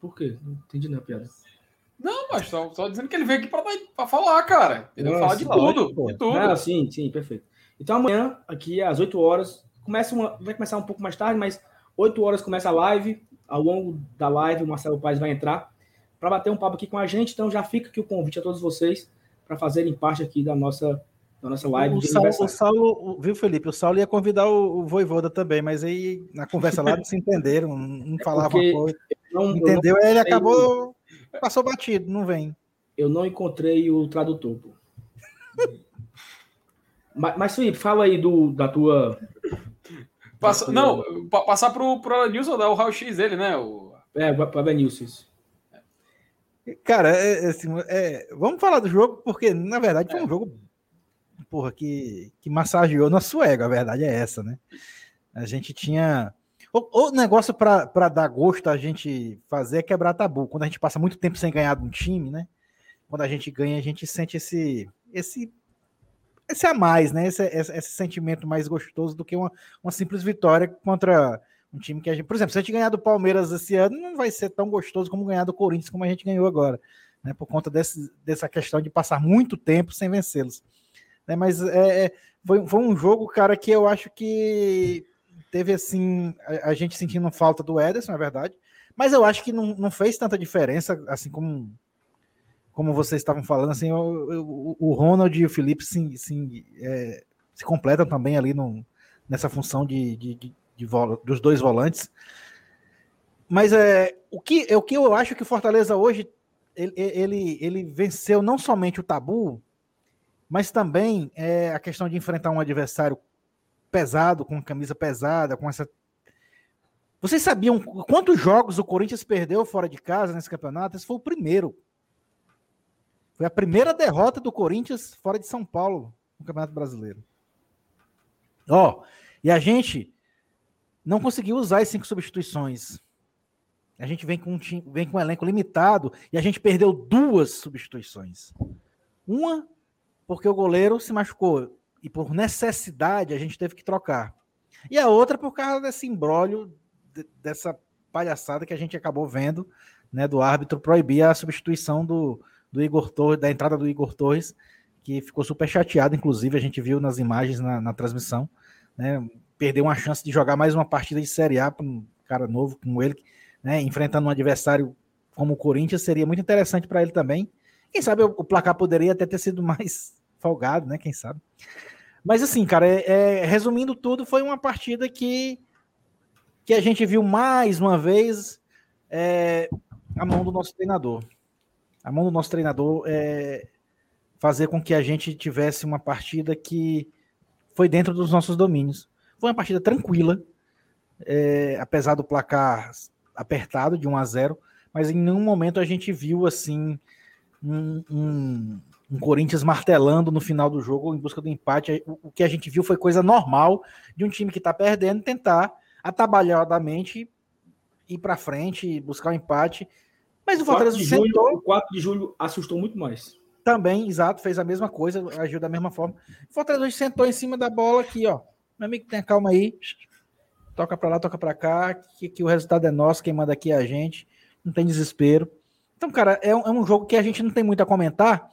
Por quê? Não entendi na piada. Não, mas só, só, dizendo que ele veio aqui para falar, cara. Ele vai falar de tudo, de tudo. Ah, sim, sim, perfeito. Então amanhã, aqui às 8 horas, começa uma, vai começar um pouco mais tarde, mas 8 horas começa a live. Ao longo da live, o Marcelo Paes vai entrar para bater um papo aqui com a gente. Então já fica aqui o convite a todos vocês para fazerem parte aqui da nossa, da nossa live. O, Saulo, o Saulo, viu, Felipe? O Saulo ia convidar o, o Voivoda também, mas aí na conversa lá não se entenderam, não é falavam coisa. Não, Entendeu? Aí ele acabou, passou batido, não vem. Eu não encontrei o tradutor. mas, mas, Felipe, fala aí do, da tua. Passa, da tua... Não, passar pro, pro Nilson dar o raio-x dele, né? O... É, para o Nilson, isso. Cara, é, é, assim, é, vamos falar do jogo, porque na verdade foi um é. jogo porra, que, que massageou nosso ego, a verdade é essa, né? A gente tinha. O, o negócio para dar gosto a gente fazer é quebrar tabu. Quando a gente passa muito tempo sem ganhar de um time, né? Quando a gente ganha, a gente sente esse, esse, esse a mais, né? Esse, esse, esse sentimento mais gostoso do que uma, uma simples vitória contra um time que a gente, por exemplo, se a gente ganhar do Palmeiras esse ano, não vai ser tão gostoso como ganhar do Corinthians, como a gente ganhou agora, né? Por conta desse, dessa questão de passar muito tempo sem vencê-los. Né? Mas é, é, foi, foi um jogo, cara, que eu acho que teve assim, a, a gente sentindo falta do Ederson, é verdade. Mas eu acho que não, não fez tanta diferença, assim como como vocês estavam falando, assim, o, Ronald e o Felipe se, se, é, se completam também ali no, nessa função de, de, de dos dois volantes. Mas é, o, que, é, o que eu acho que o Fortaleza hoje ele, ele, ele venceu não somente o tabu, mas também é, a questão de enfrentar um adversário pesado, com camisa pesada, com essa. Vocês sabiam quantos jogos o Corinthians perdeu fora de casa nesse campeonato? Esse foi o primeiro. Foi a primeira derrota do Corinthians fora de São Paulo no Campeonato Brasileiro. Ó, oh, e a gente não conseguiu usar as cinco substituições. A gente vem com, um time, vem com um elenco limitado e a gente perdeu duas substituições. Uma, porque o goleiro se machucou e por necessidade a gente teve que trocar. E a outra por causa desse embrólio, dessa palhaçada que a gente acabou vendo, né, do árbitro proibir a substituição do, do Igor Torres, da entrada do Igor Torres, que ficou super chateado, inclusive a gente viu nas imagens na, na transmissão, né, perdeu uma chance de jogar mais uma partida de Série A para um cara novo como ele, né, enfrentando um adversário como o Corinthians, seria muito interessante para ele também. Quem sabe o, placar poderia até ter sido mais folgado, né? Quem sabe. Mas assim, cara, é, é, resumindo tudo, foi uma partida que, que a gente viu mais uma vez é, a mão do nosso treinador. A mão do nosso treinador é fazer com que a gente tivesse uma partida que foi dentro dos nossos domínios. Foi uma partida tranquila, é, apesar do placar apertado de 1 a 0, mas em nenhum momento a gente viu assim um, um, um Corinthians martelando no final do jogo em busca do empate. O, o que a gente viu foi coisa normal de um time que está perdendo tentar atabalhadamente ir para frente, buscar o um empate. Mas o, Fortaleza de julho, sentou... O 4 de julho assustou muito mais. Também, exato, fez a mesma coisa, agiu da mesma forma. O Fortaleza sentou em cima da bola aqui, ó. Meu amigo, tenha calma aí. Toca para lá, toca para cá, que, que, o resultado é nosso, quem manda aqui é a gente. Não tem desespero. Então, cara, é um, é um, jogo que a gente não tem muito a comentar,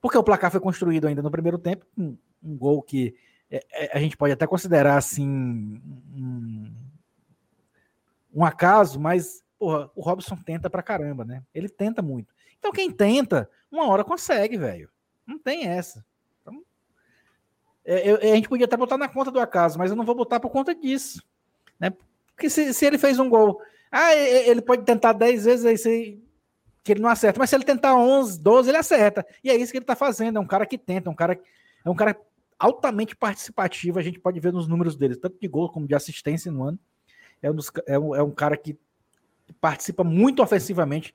porque o placar foi construído ainda no primeiro tempo, um, um gol que é, é, a gente pode até considerar assim um, um acaso, mas porra, o Robson tenta pra caramba, né? Ele tenta muito. Então, quem tenta, uma hora consegue, velho. Não tem essa. É, eu, a gente podia até botar na conta do acaso, mas eu não vou botar por conta disso. Né? Porque se, se ele fez um gol, ah, ele pode tentar 10 vezes aí se, que ele não acerta, mas se ele tentar 11, 12, ele acerta. E é isso que ele está fazendo. É um cara que tenta, um cara, é um cara altamente participativo. A gente pode ver nos números dele, tanto de gol como de assistência no ano. É um, dos, é um, é um cara que participa muito ofensivamente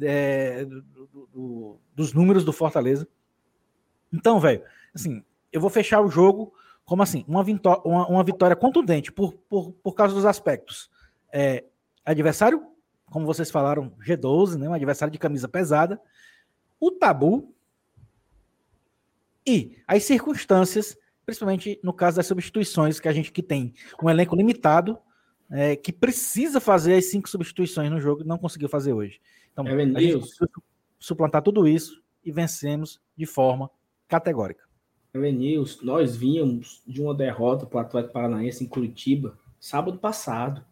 é, do, do, dos números do Fortaleza. Então, velho, assim, eu vou fechar o jogo como assim, uma, uma, uma vitória contundente por, por, por causa dos aspectos. É, adversário, como vocês falaram, G12, né, um adversário de camisa pesada, o tabu e as circunstâncias, principalmente no caso das substituições, que a gente que tem um elenco limitado, é, que precisa fazer as cinco substituições no jogo e não conseguiu fazer hoje. Então, é a gente suplantar tudo isso e vencemos de forma categórica. News, nós vínhamos de uma derrota para o Atlético Paranaense em Curitiba sábado passado.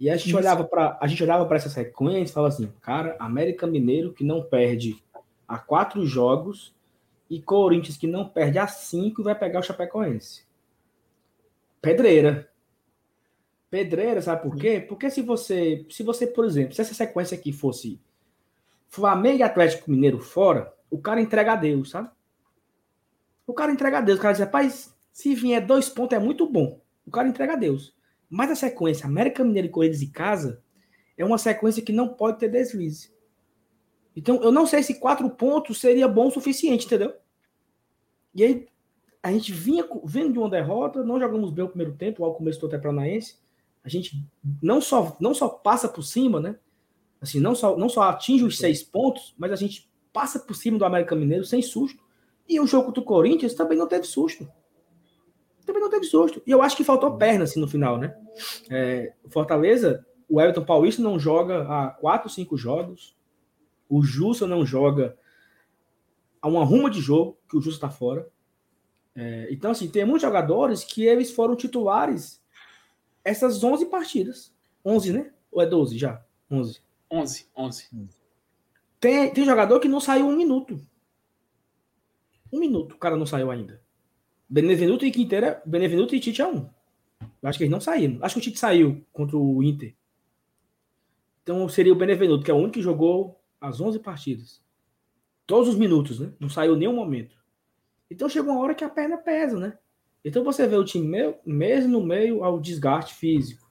E a gente Isso. olhava para a gente olhava para essa sequência e falava assim, cara, América Mineiro que não perde a quatro jogos e Corinthians que não perde a cinco vai pegar o Chapecoense. Pedreira. Pedreira, sabe por quê? Porque se você, se você, por exemplo, se essa sequência aqui fosse Flamengo e Atlético Mineiro fora, o cara entrega a Deus, sabe? O cara entrega a Deus. O cara diz, rapaz, se vier dois pontos é muito bom. O cara entrega a Deus. Mas a sequência América Mineiro e Corinthians e Casa é uma sequência que não pode ter deslize. Então, eu não sei se quatro pontos seria bom o suficiente, entendeu? E aí, a gente vinha vendo de uma derrota, não jogamos bem o primeiro tempo, ao começo do até Paranaense. A gente não só, não só passa por cima, né? Assim, não só, não só atinge os seis pontos, mas a gente passa por cima do América Mineiro sem susto. E o jogo do Corinthians também não teve susto. Também não teve susto. E eu acho que faltou perna assim no final, né? É, Fortaleza, o Everton Paulista não joga há quatro, cinco jogos. O Jussa não joga há uma ruma de jogo, que o Jussa está fora. É, então, assim, tem muitos jogadores que eles foram titulares essas 11 partidas. 11, né? Ou é 12 já? 11. 11, 11. Tem, tem jogador que não saiu um minuto. Um minuto o cara não saiu ainda. Benevenuto e Quinteira, Benevenuto e Tite é um. Eu acho que eles não saíram. Acho que o Tite saiu contra o Inter. Então seria o Benevenuto, que é o único que jogou as 11 partidas. Todos os minutos, né? Não saiu nenhum momento. Então chegou uma hora que a perna pesa, né? Então você vê o time mesmo no meio ao desgaste físico,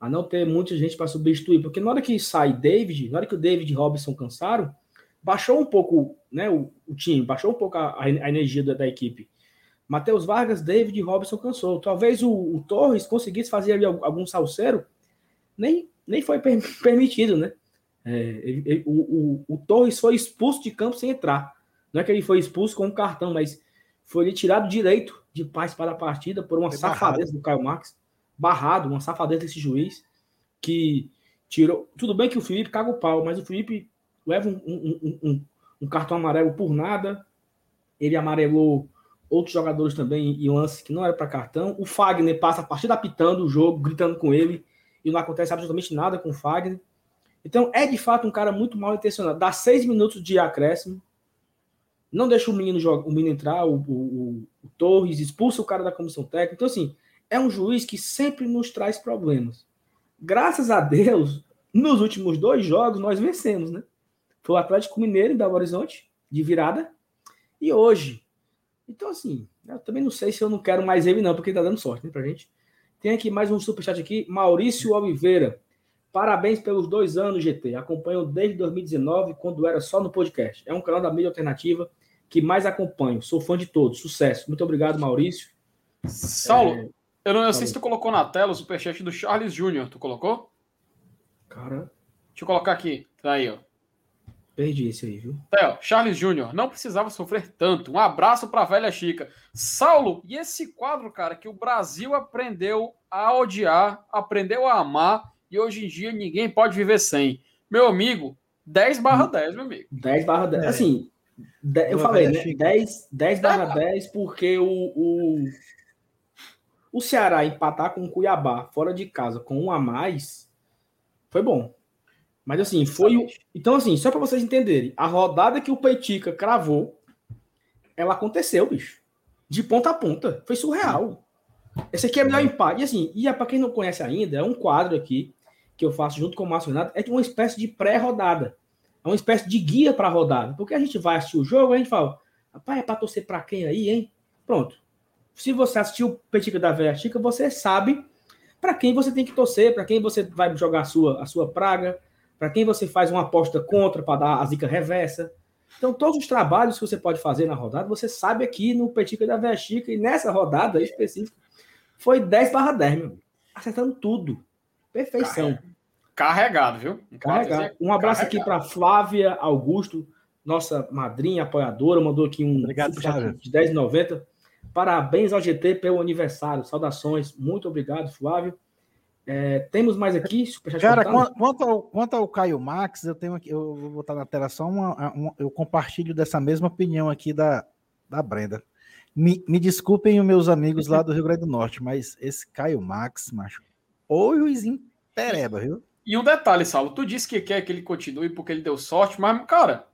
a não ter muita gente para substituir, porque na hora que sai David, na hora que o David e Robson cansaram, baixou um pouco né, o, o time, baixou um pouco a, a energia da, da, equipe. Matheus Vargas, David Robson cansou. Talvez o, o Torres conseguisse fazer ali algum salseiro, nem, nem foi per permitido, né? É, ele, ele, o, o, o, Torres foi expulso de campo sem entrar. Não é que ele foi expulso com um cartão, mas foi tirado direito de paz para a partida por uma foi safadeza barrado. do Caio Marques. Barrado, uma safadeza desse juiz que tirou. Tudo bem que o Felipe caga o pau, mas o Felipe leva um, um, um, um cartão amarelo por nada. Ele amarelou outros jogadores também em lance que não era para cartão. O Fagner passa a partida apitando o jogo, gritando com ele, e não acontece absolutamente nada com o Fagner. Então, é de fato um cara muito mal intencionado. Dá seis minutos de acréscimo, não deixa o menino, jogar, o menino entrar, o, o, o, Torres, expulsa o cara da comissão técnica. Então, assim, é um juiz que sempre nos traz problemas. Graças a Deus, nos últimos dois jogos, nós vencemos, né? Foi o Atlético Mineiro em Belo Horizonte, de virada, e hoje, então, assim, eu também não sei se eu não quero mais ele, não, porque tá dando sorte, né, pra gente. Tem aqui mais um superchat aqui, Maurício Oliveira. Parabéns pelos dois anos, GT. Acompanho desde 2019, quando era só no podcast. É um canal da mídia alternativa que mais acompanho. Sou fã de todos. Sucesso. Muito obrigado, Maurício. Saulo, é... eu não eu sei se tu colocou na tela o superchat do Charles Júnior. Tu colocou? Cara. Deixa eu colocar aqui. Tá aí, ó. Perdi esse aí, viu? Theo, Charles Júnior, não precisava sofrer tanto. Um abraço para a velha Chica. Saulo, e esse quadro, cara, que o Brasil aprendeu a odiar, aprendeu a amar, e hoje em dia ninguém pode viver sem. Meu amigo, 10 barra 10, meu amigo. 10 barra 10. É. Assim, eu falei, né? 10, 10 barra 10, porque o, o, o Ceará empatar com o Cuiabá fora de casa com um a mais foi bom. Mas assim, foi. O... Então, assim, só para vocês entenderem, a rodada que o Peitica cravou, ela aconteceu, bicho. De ponta a ponta. Foi surreal. Esse aqui é o melhor empate. E assim, e é para quem não conhece ainda, é um quadro aqui que eu faço junto com o Márcio Renato, é uma espécie de pré-rodada. É uma espécie de guia para a rodada. Porque a gente vai assistir o jogo, a gente fala, rapaz, é para torcer para quem aí, hein? Pronto. Se você assistiu o Petica da Velha Chica, você sabe para quem você tem que torcer, para quem você vai jogar a sua, a sua praga, para quem você faz uma aposta contra para dar a zica reversa. Então, todos os trabalhos que você pode fazer na rodada, você sabe aqui no Petica da Velha Chica, e nessa rodada específica, foi 10 barra 10, meu amigo. Acertando tudo. Perfeição. Carregado, viu? Carregado. Um abraço Carregado. aqui para Flávia Augusto, nossa madrinha, apoiadora, mandou aqui um obrigado, de 10,90. Parabéns ao GT pelo aniversário. Saudações. Muito obrigado, Flávio. É, temos mais aqui? Cara, quanto ao, quanto ao Caio Max, eu tenho aqui, eu vou botar na tela só uma, uma, eu compartilho dessa mesma opinião aqui da, da Brenda. Me, me desculpem os meus amigos lá do Rio Grande do Norte, mas esse Caio Max, macho, ou juizinho pereba, viu? E um detalhe, Saulo, tu disse que quer que ele continue porque ele deu sorte, mas, cara,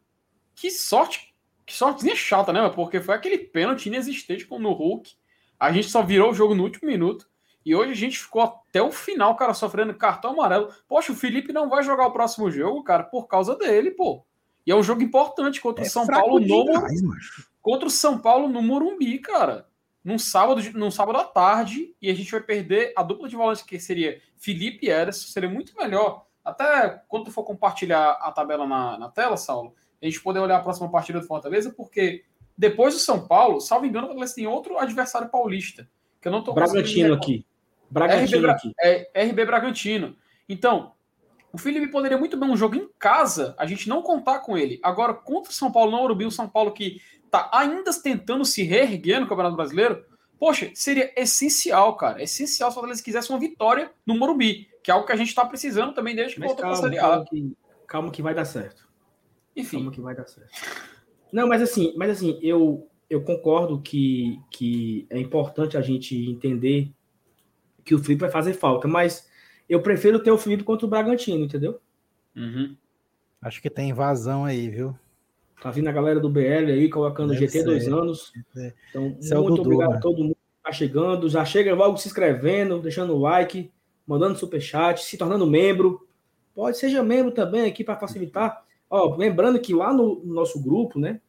que sorte, que sortezinha chata, né? Porque foi aquele pênalti inexistente no Hulk. A gente só virou o jogo no último minuto. E hoje a gente ficou até o final, cara, sofrendo cartão amarelo. Poxa, o Felipe não vai jogar o próximo jogo, cara, por causa dele, pô. E é um jogo importante contra é o São Paulo no contra o São Paulo no Morumbi, cara. Num sábado, num sábado à tarde, e a gente vai perder a dupla de volantes que seria Felipe e Eres. Seria muito melhor. Até quando tu for compartilhar a tabela na, na tela, Saulo, a gente poder olhar a próxima partida do Fortaleza, porque depois do São Paulo, salvo engano, o Fortaleza tem outro adversário paulista. Que eu não tô Bragantino aqui. Bragantino RB, aqui. É, RB Bragantino. Então, o Felipe poderia muito bem um jogo em casa, a gente não contar com ele. Agora, contra o São Paulo no Morumbi, o São Paulo que tá ainda tentando se reerguer no Campeonato Brasileiro, poxa, seria essencial, cara. Essencial se o Fortaleza quisesse uma vitória no Morumbi, que é algo que a gente tá precisando também desde que voltou para a Série A. Calma que, calma que vai dar certo. Enfim. Calma que vai dar certo. Não, mas assim, mas assim, eu, eu concordo que, que é importante a gente entender que o Felipe vai fazer falta, mas eu prefiro ter o Felipe contra o Bragantino, entendeu? Uhum. Acho que tem invasão aí, viu? Tá vindo a galera do BL aí, colocando Deve GT ser. dois anos. Então, Esse muito é obrigado a todo mundo que tá chegando. Já chega logo se inscrevendo, deixando o like, mandando superchat, se tornando membro. Pode, seja membro também aqui para facilitar. Ó, lembrando que lá no, no nosso grupo, né?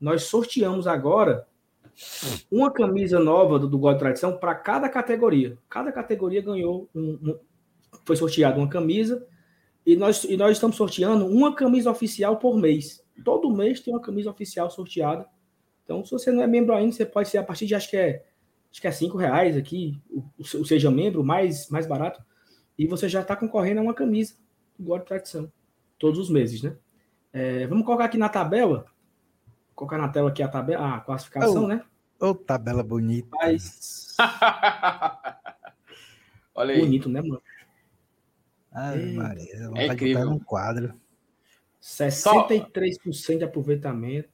Nós sorteamos agora uma camisa nova do, do God Tradição para cada categoria. Cada categoria ganhou um, um, foi sorteado uma camisa e nós, e nós estamos sorteando uma camisa oficial por mês. Todo mês tem uma camisa oficial sorteada Então, se você não é membro ainda, você pode ser a partir de acho que é acho que é cinco reais aqui, o, seja membro mais mais barato, e você já está concorrendo a uma camisa do Guarda Tradição todos os meses, né? É, vamos colocar aqui na tabela, colocar na tela aqui a tabela, a classificação, oh, né? Ô, oh, tabela bonita. Mas... Olha aí. Bonito, né, mano? Ai, Maria, é incrível. um quadro. 63% de aproveitamento.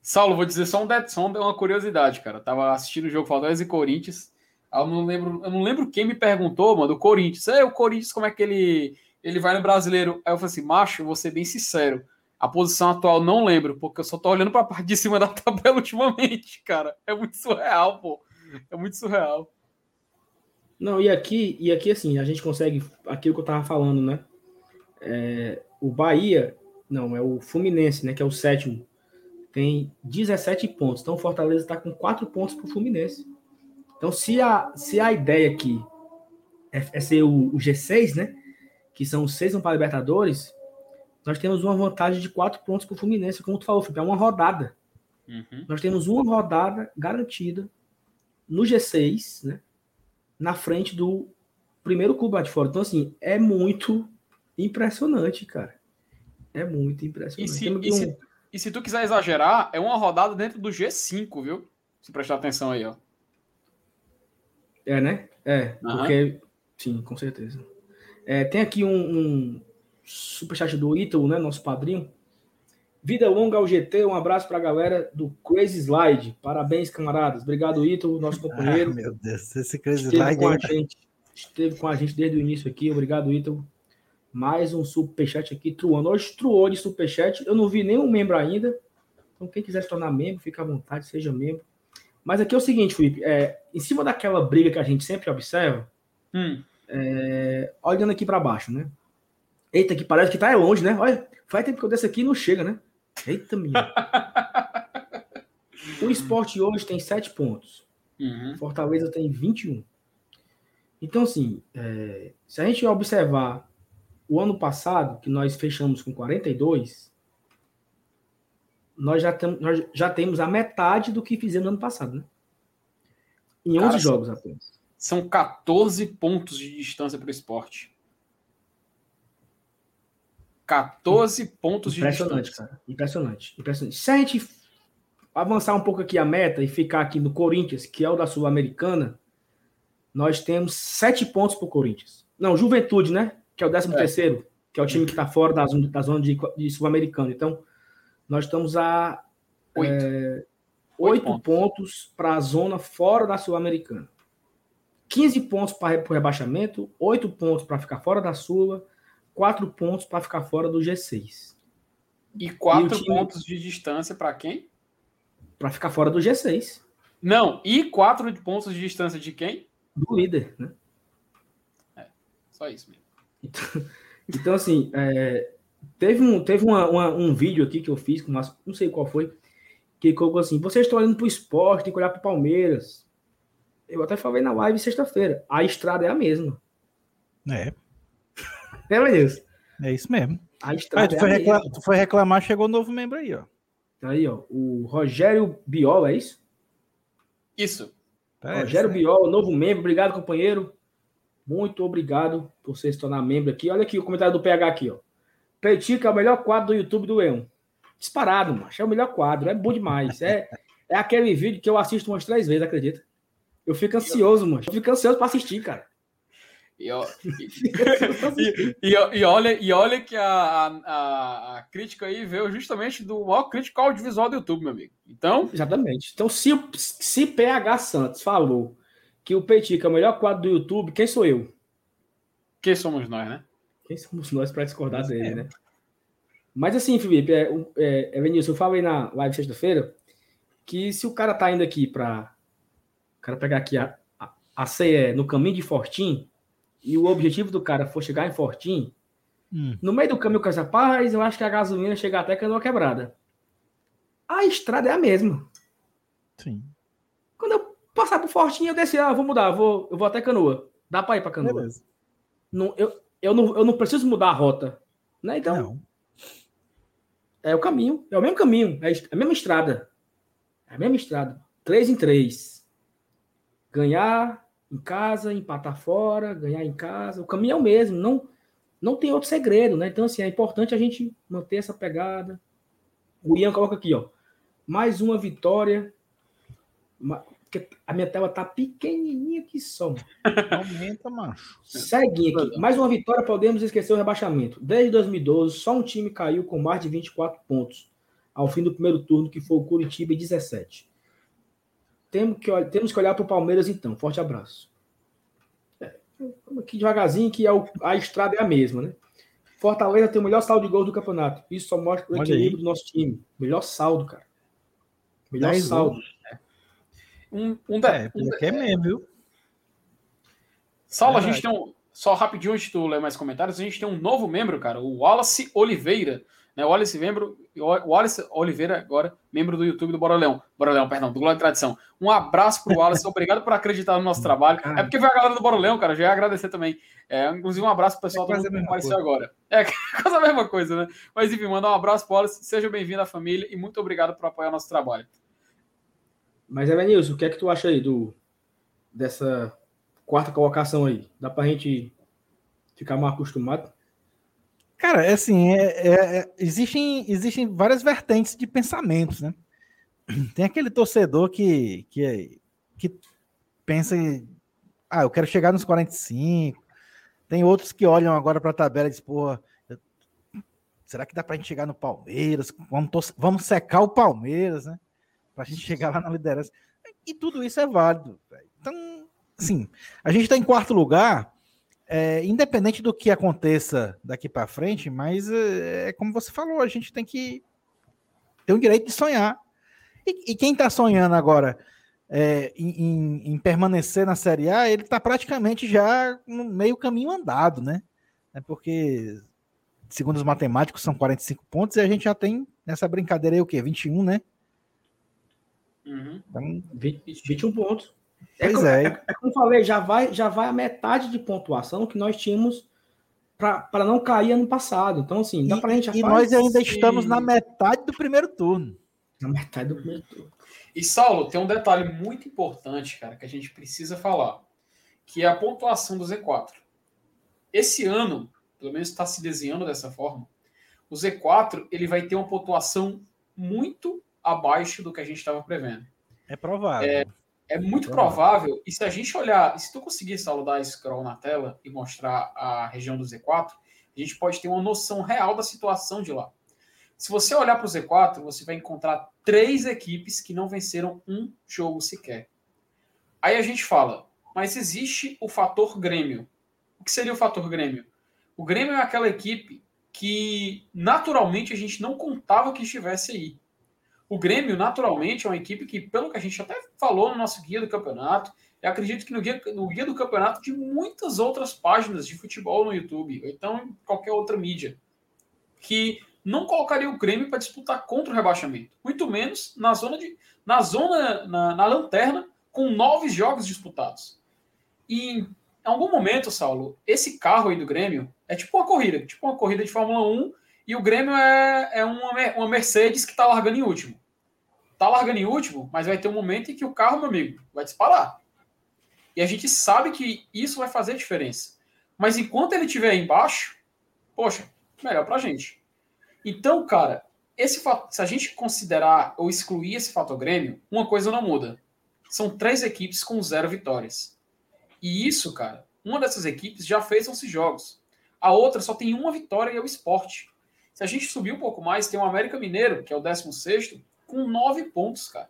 Saulo, vou dizer só um dead som, uma curiosidade, cara. Eu tava assistindo o jogo Fortaleza e Corinthians. Eu não lembro, eu não lembro quem me perguntou, mano, o Corinthians. É, o Corinthians, como é que ele, ele vai no brasileiro? Aí eu falei assim, macho, vou ser bem sincero. A posição atual não lembro, porque eu só tô olhando pra parte de cima da tabela ultimamente, cara. É muito surreal, pô. É muito surreal. Não, e aqui, e aqui assim, a gente consegue aquilo que eu tava falando, né? É, o Bahia, não, é o Fluminense, né? Que é o sétimo. Tem 17 pontos. Então o Fortaleza está com 4 pontos para o Fluminense. Então, se a, se a ideia aqui é, é ser o, o, G6, né? Que são os seis para Libertadores, nós temos uma vantagem de 4 pontos para o Fluminense, como tu falou, Felipe, é uma rodada. Uhum. Nós temos uma rodada garantida no G6, né? Na frente do primeiro clube lá de fora. Então, assim, é muito impressionante, cara. É muito impressionante. E se, e, se, e se, tu quiser exagerar, é uma rodada dentro do G5, viu? Se prestar atenção aí, ó. É, né? É, uhum. porque. Sim, com certeza. É, tem aqui um, um superchat do Ítalo, né? Nosso padrinho. Vida longa ao GT, um abraço para a galera do Crazy Slide. Parabéns, camaradas. Obrigado, Ítalo, nosso companheiro. Ah, meu Deus, esse Crazy esteve Slide. Com a gente, esteve com a gente desde o início aqui. Obrigado, Ítalo. Mais um superchat aqui, truando. Hoje truou de superchat. Eu não vi nenhum membro ainda. Então, quem quiser se tornar membro, fica à vontade, seja membro. Mas aqui é o seguinte, Felipe. É, em cima daquela briga que a gente sempre observa, hum. é, olhando aqui para baixo, né? Eita, que parece que tá longe, né? Olha, faz tempo que eu desço aqui e não chega, né? Eita, minha. o esporte hoje tem 7 pontos. Uhum. Fortaleza tem 21. Então, assim, é, se a gente observar o ano passado, que nós fechamos com 42, nós já, tem, nós já temos a metade do que fizemos no ano passado, né? Em 11 Cara, jogos apenas. São 14 pontos de distância para o esporte. 14 pontos de. Impressionante, cara. Impressionante. Impressionante. Se a gente avançar um pouco aqui a meta e ficar aqui no Corinthians, que é o da Sul-Americana, nós temos 7 pontos para o Corinthians. Não, Juventude, né? que é o 13 é. terceiro, que é o time que está fora da zona, da zona de, de sul-americano. Então, nós estamos a oito, é, oito pontos, pontos para a zona fora da sul-americana. 15 pontos para o rebaixamento, 8 pontos para ficar fora da Sula, 4 pontos para ficar fora do G6. E 4 time... pontos de distância para quem? Para ficar fora do G6. Não, e 4 pontos de distância de quem? Do líder, né? É, só isso mesmo. Então, então assim, é, teve, um, teve uma, uma, um vídeo aqui que eu fiz, com uma, não sei qual foi, que colocou assim: vocês estão olhando para o esporte, tem que olhar para o Palmeiras. Eu até falei na live sexta-feira: a estrada é a mesma. É. É isso. É isso mesmo. A estrada tu, é foi a reclamar, tu foi reclamar, chegou um novo membro aí, ó. Aí, ó. O Rogério Biola, é isso? Isso. É, Rogério Biola, novo membro. Obrigado, companheiro. Muito obrigado por você se tornar membro aqui. Olha aqui o comentário do PH aqui, ó. Petica é o melhor quadro do YouTube do Leão. Disparado, macho. É o melhor quadro. É bom demais. É, é aquele vídeo que eu assisto umas três vezes, acredita? Eu fico ansioso, mano. Eu fico ansioso para assistir, cara. E, e, e, e, olha, e olha que a, a, a, crítica aí veio justamente do maior crítico audiovisual do YouTube, meu amigo. Então. Exatamente. Então, se, se PH Santos falou que o Petica é o melhor quadro do YouTube, quem sou eu? Quem somos nós, né? Quem somos nós para discordar Mas dele, é. né? Mas assim, Felipe, é, é, é Vinícius, eu falei na live sexta-feira que se o cara tá indo aqui para o cara pegar aqui a, a, a CE no caminho de Fortim e o objetivo do cara for chegar em Fortim, hum. no meio do caminho com essa paz, eu acho que a gasolina chega até canoa quebrada. A estrada é a mesma. Sim. Quando eu Passar pro Fortinho, eu desci, ah, vou mudar, vou, eu vou até Canoa. Dá para ir para Canoa. Beleza. Não, eu, eu, não, eu não preciso mudar a rota. Né? Então, não. é o caminho, é o mesmo caminho, é a mesma estrada. É a mesma estrada. Três em três. Ganhar em casa, empatar fora, ganhar em casa. O caminho é o mesmo. Não, não tem outro segredo, né? Então, assim, é importante a gente manter essa pegada. O Ian coloca aqui, ó. Mais uma vitória. Porque a minha tela tá pequenininha aqui só. Aumenta, macho. Segue aqui. Mais uma vitória, podemos esquecer o rebaixamento. Desde 2012, só um time caiu com mais de 24 pontos ao fim do primeiro turno, que foi o Curitiba 17. Temos que, temos que olhar para o Palmeiras então. Forte abraço. É, vamos aqui devagarzinho, que é o, a estrada é a mesma, né? Fortaleza tem o melhor saldo de gols do campeonato. Isso só mostra o equilíbrio do nosso time. Melhor saldo, cara. Melhor saldo. Gols. Um, um da, é, um, é mesmo, viu? Saulo, a gente tem um. Só rapidinho antes de tu ler mais comentários, a gente tem um novo membro, cara, o Wallace Oliveira. Né? O Wallace, membro, Wallace Oliveira, agora, membro do YouTube do Bora Leão. Bora Leão, perdão, do Glória e Tradição. Um abraço pro Wallace, obrigado por acreditar no nosso trabalho. É porque foi a galera do Bora Leão, cara, já ia agradecer também. É, inclusive, um abraço pro pessoal é do que apareceu agora. É quase a mesma coisa, né? Mas enfim, mandar um abraço pro Wallace, seja bem-vindo à família e muito obrigado por apoiar nosso trabalho. Mas, Evanilson, o que é que tu acha aí do, dessa quarta colocação aí? Dá pra gente ficar mais acostumado? Cara, é assim, é, é, é, existem, existem várias vertentes de pensamentos, né? Tem aquele torcedor que, que, que pensa, ah, eu quero chegar nos 45. Tem outros que olham agora para a tabela e dizem, porra, será que dá para a gente chegar no Palmeiras? Vamos, vamos secar o Palmeiras, né? para a gente chegar lá na liderança. E tudo isso é válido. Então, assim, a gente está em quarto lugar, é, independente do que aconteça daqui para frente, mas é, é, como você falou, a gente tem que ter o direito de sonhar. E, e quem está sonhando agora é, em, em, permanecer na Série A, ele está praticamente já no meio caminho andado, né? É porque, segundo os matemáticos, são 45 pontos e a gente já tem nessa brincadeira aí o quê? 21, né? Uhum. Então, 20, 21 pontos. É, como, é. É, é como eu falei, já vai, já vai a metade de pontuação que nós tínhamos para não cair ano passado. Então, assim, dá para a gente. E nós ainda estamos na metade do primeiro turno. Na metade do primeiro turno. E, Saulo, tem um detalhe muito importante, cara, que a gente precisa falar, que é a pontuação do Z4. Esse ano, pelo menos está se desenhando dessa forma, o Z4 ele vai ter uma pontuação muito abaixo do que a gente estava prevendo. É provável. É, é muito provável. E se a gente olhar, se tu conseguir saludar scroll na tela e mostrar a região do Z4, a gente pode ter uma noção real da situação de lá. Se você olhar para o Z4, você vai encontrar três equipes que não venceram um jogo sequer. Aí a gente fala, mas existe o fator Grêmio. O que seria o fator Grêmio? O Grêmio é aquela equipe que naturalmente a gente não contava que estivesse aí. O Grêmio, naturalmente, é uma equipe que, pelo que a gente até falou no nosso guia do campeonato, eu acredito que no guia, no guia do campeonato de muitas outras páginas de futebol no YouTube, ou então em qualquer outra mídia, que não colocaria o Grêmio para disputar contra o rebaixamento. Muito menos na zona de. na zona, na, na lanterna, com nove jogos disputados. E em algum momento, Saulo, esse carro aí do Grêmio é tipo uma corrida, tipo uma corrida de Fórmula 1 e o Grêmio é, é uma, uma Mercedes que está largando em último. Está largando em último, mas vai ter um momento em que o carro, meu amigo, vai disparar. E a gente sabe que isso vai fazer diferença. Mas enquanto ele estiver embaixo, poxa, melhor para a gente. Então, cara, esse se a gente considerar ou excluir esse fator Grêmio, uma coisa não muda. São três equipes com zero vitórias. E isso, cara, uma dessas equipes já fez 11 jogos. A outra só tem uma vitória e é o esporte. Se a gente subir um pouco mais, tem o América Mineiro, que é o 16, com nove pontos, cara.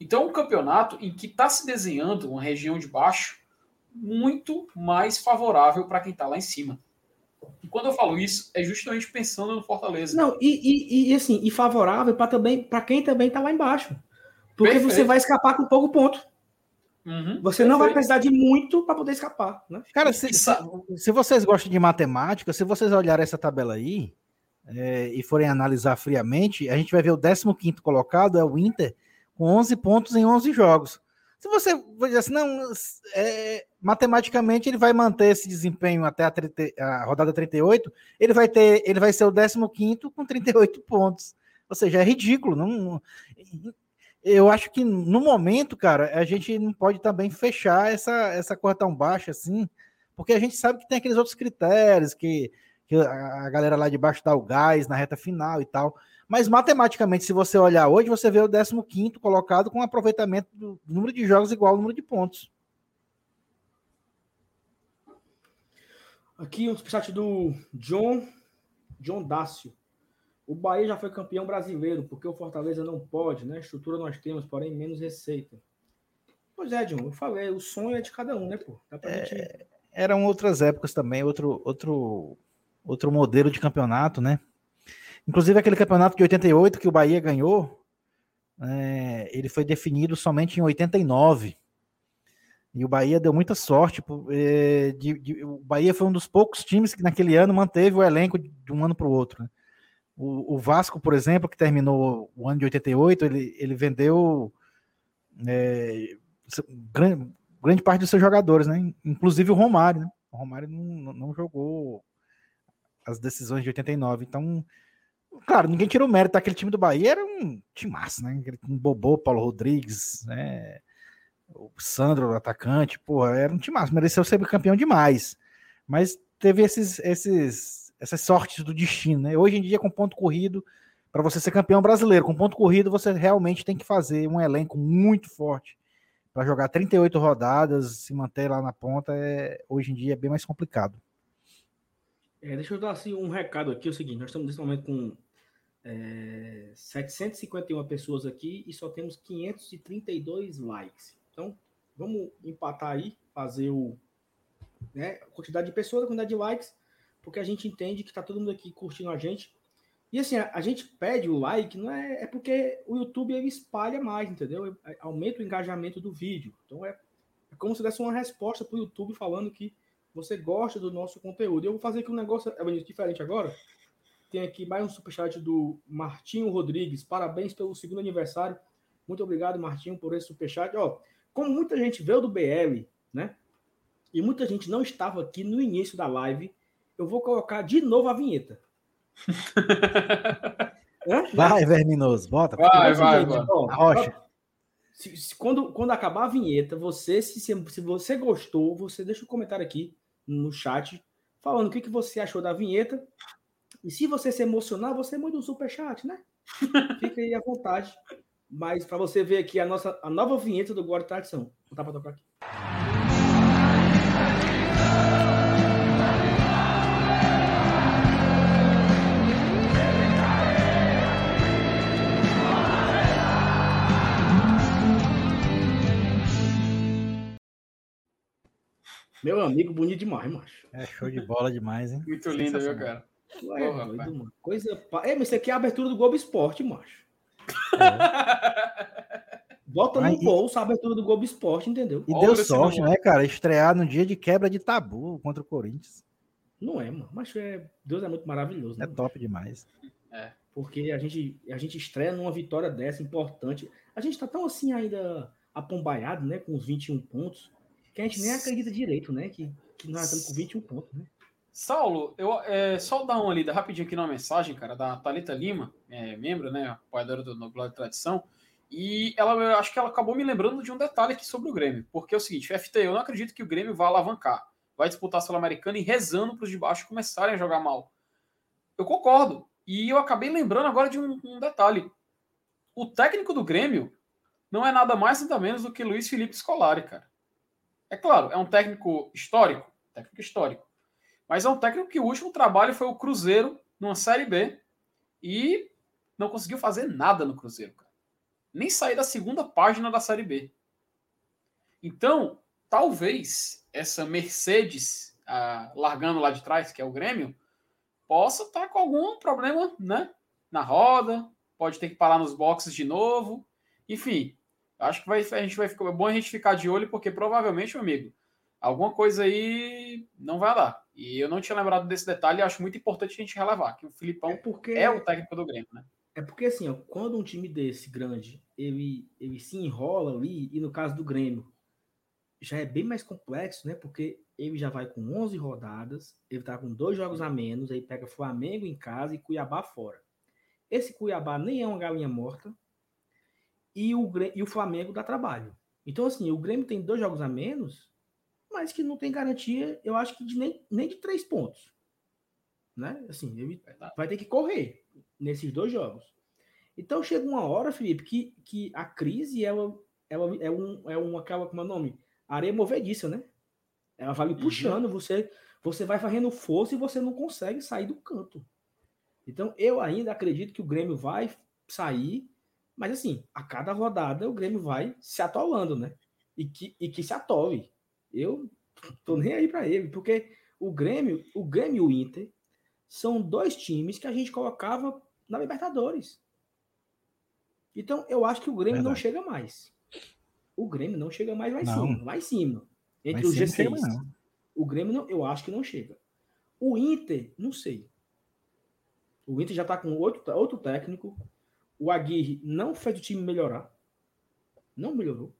Então, é um campeonato em que está se desenhando uma região de baixo muito mais favorável para quem está lá em cima. E quando eu falo isso, é justamente pensando no Fortaleza. Não, e, e, e assim, e favorável para também para quem também está lá embaixo. Porque Perfeito. você vai escapar com pouco ponto. Uhum, você não vai precisar de muito para poder escapar. Né? Cara, se, se, se, vocês gostam de matemática, se vocês olharem essa tabela aí, é, e forem analisar friamente, a gente vai ver o 15 colocado é o Inter, com 11 pontos em 11 jogos. Se você dizer assim, não, é, matematicamente ele vai manter esse desempenho até a, 30, a, rodada 38, ele vai ter, ele vai ser o 15 com 38 pontos. Ou seja, é ridículo. Não, eu acho que no momento, cara, a gente não pode também fechar essa, essa cor tão baixa assim, porque a gente sabe que tem aqueles outros critérios, que, que a galera lá de baixo dá o gás na reta final e tal. Mas matematicamente, se você olhar hoje, você vê o 15 colocado com um aproveitamento do número de jogos igual ao número de pontos. Aqui um superchat do John, John Dácio. O Bahia já foi campeão brasileiro, porque o Fortaleza não pode, né? Estrutura nós temos, porém menos receita. Pois é, John, eu falei, o sonho é de cada um, né, pô? É. Eram outras épocas também, outro, outro, outro modelo de campeonato, né? Inclusive aquele campeonato de 88 que o Bahia ganhou, é, ele foi definido somente em 89. E o Bahia deu muita sorte. É, de, de, o Bahia foi um dos poucos times que naquele ano manteve o elenco de um ano para o outro. Né? O, o, Vasco, por exemplo, que terminou o ano de 88, ele, ele vendeu é, grande, grande, parte dos seus jogadores, né? inclusive o Romário. Né? O Romário não, não jogou as decisões de 89. Então, claro, ninguém tirou mérito daquele time do Bahia, era um time massa, né? Um Bobô, Paulo Rodrigues, né? o Sandro, o atacante, porra, era um time massa, mereceu ser campeão demais. Mas teve esses, esses, essas sortes do destino, né? Hoje em dia, com ponto corrido, para você ser campeão brasileiro, com ponto corrido, você realmente tem que fazer um elenco muito forte. Para jogar 38 rodadas, se manter lá na ponta, é, hoje em dia é bem mais complicado. É, deixa eu dar assim, um recado aqui: é o seguinte, nós estamos nesse momento com é, 751 pessoas aqui e só temos 532 likes. Então, vamos empatar aí, fazer o. Né, quantidade de pessoas, quantidade de likes, porque a gente entende que está todo mundo aqui curtindo a gente. E assim, a, a, gente pede o like, não é, é porque o YouTube ele espalha mais, entendeu? É, aumenta o engajamento do vídeo. Então é, é como se desse uma resposta para o YouTube falando que você gosta do nosso conteúdo. Eu vou fazer aqui um negócio é diferente agora. Tem aqui mais um superchat do Martinho Rodrigues. Parabéns pelo segundo aniversário. Muito obrigado, Martinho, por esse superchat. Ó, como muita gente veio do BL, né? E muita gente não estava aqui no início da live, eu vou colocar de novo a vinheta. vai, Verminoso, bota. Vai, vai, vai. Ó, rocha. Se, se, quando, quando acabar a vinheta, você, se, se você gostou, você deixa um comentário aqui no chat falando o que, que você achou da vinheta. E se você se emocionar, você manda um super chat, né? Fica aí à vontade. Mas para você ver aqui a nossa a nova vinheta do Guarda Tradição. Não tá para tocar aqui. Meu amigo, bonito demais, macho. É show de bola demais, hein? Muito lindo, viu, cara? Ué, Porra, doido, mano. Coisa. É, mas isso aqui é a abertura do Globo Esporte, macho. É. Bota no bolso a abertura do Globo Esporte, entendeu? E Olha deu sorte, né, cara? Estrear no dia de quebra de tabu contra o Corinthians. Não é, mano. Mas é... Deus é muito maravilhoso. Né, é top demais. É. Porque a gente, a gente estreia numa vitória dessa importante. A gente tá tão assim ainda apombaiado, né? Com os 21 pontos, que a gente nem acredita direito, né? Que, que nós estamos com 21 pontos, né? Saulo, eu é, só dar uma lida rapidinho aqui numa mensagem, cara, da Talita Lima, é, membro, né, apoiadora do No Glória Tradição, e ela, eu acho que ela acabou me lembrando de um detalhe aqui sobre o Grêmio, porque é o seguinte, FT, eu não acredito que o Grêmio vá alavancar, vai disputar a Sul-Americana e rezando para os de baixo começarem a jogar mal. Eu concordo, e eu acabei lembrando agora de um, um detalhe. O técnico do Grêmio não é nada mais nada menos do que Luiz Felipe Scolari, cara. É claro, é um técnico histórico, técnico histórico mas é um técnico que o último trabalho foi o Cruzeiro numa Série B e não conseguiu fazer nada no Cruzeiro, cara. Nem sair da segunda página da Série B. Então, talvez essa Mercedes ah, largando lá de trás, que é o Grêmio, possa estar tá com algum problema, né? Na roda, pode ter que parar nos boxes de novo. Enfim, acho que vai, a gente vai ficar é bom a gente ficar de olho, porque provavelmente, meu amigo, alguma coisa aí não vai dar. E eu não tinha lembrado desse detalhe e acho muito importante a gente relevar que o Filipão é, porque... é o técnico do Grêmio, né? É porque assim, ó, quando um time desse grande, ele, ele se enrola ali, e no caso do Grêmio, já é bem mais complexo, né? Porque ele já vai com 11 rodadas, ele tá com dois jogos a menos, aí pega Flamengo em casa e Cuiabá fora. Esse Cuiabá nem é uma galinha morta, e o, e o Flamengo dá trabalho. Então, assim, o Grêmio tem dois jogos a menos, mas que não tem garantia, eu acho que de nem, nem de três pontos. Né? Assim, ele vai ter que correr nesses dois jogos. Então chega uma hora, Felipe, que, que a crise ela, ela é um é um aquela como é o nome? Areia movediça, né? Ela vai me uhum. puxando, uhum. você você vai fazendo força e você não consegue sair do canto. Então eu ainda acredito que o Grêmio vai sair, mas assim, a cada rodada o Grêmio vai se atolando, né? E que, e que se atole. Eu tô nem aí para ele, porque o Grêmio, o Grêmio e o Inter são dois times que a gente colocava na Libertadores. Então, eu acho que o Grêmio Verdade. não chega mais. O Grêmio não chega mais lá em não. cima. Lá em cima. Entre os G6. O Grêmio, não, eu acho que não chega. O Inter, não sei. O Inter já está com outro, outro técnico. O Aguirre não fez o time melhorar. Não melhorou.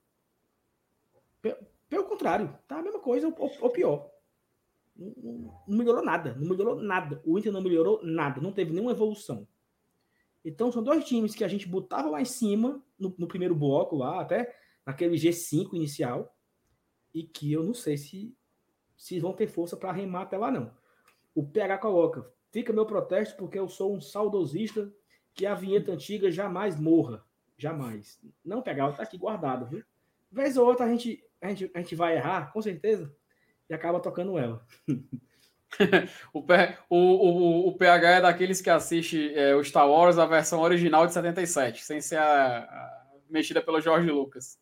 Pelo contrário, tá a mesma coisa ou, pior. Não, não, não melhorou nada. Não melhorou nada. O Inter não melhorou nada. Não teve nenhuma evolução. Então, são dois times que a gente botava lá em cima, no, no, primeiro bloco, lá, até naquele G5 inicial, e que eu não sei se, se vão ter força para remar até lá, não. O PH coloca: fica meu protesto porque eu sou um saudosista que a vinheta antiga jamais morra. Jamais. Não pegar, tá aqui guardado, viu? Vez ou outra a gente, a gente, a gente vai errar, com certeza, e acaba tocando ela. o, o, o, o, PH é daqueles que assiste é, o Star Wars, a versão original de 77, sem ser a, a mexida pelo Jorge Lucas.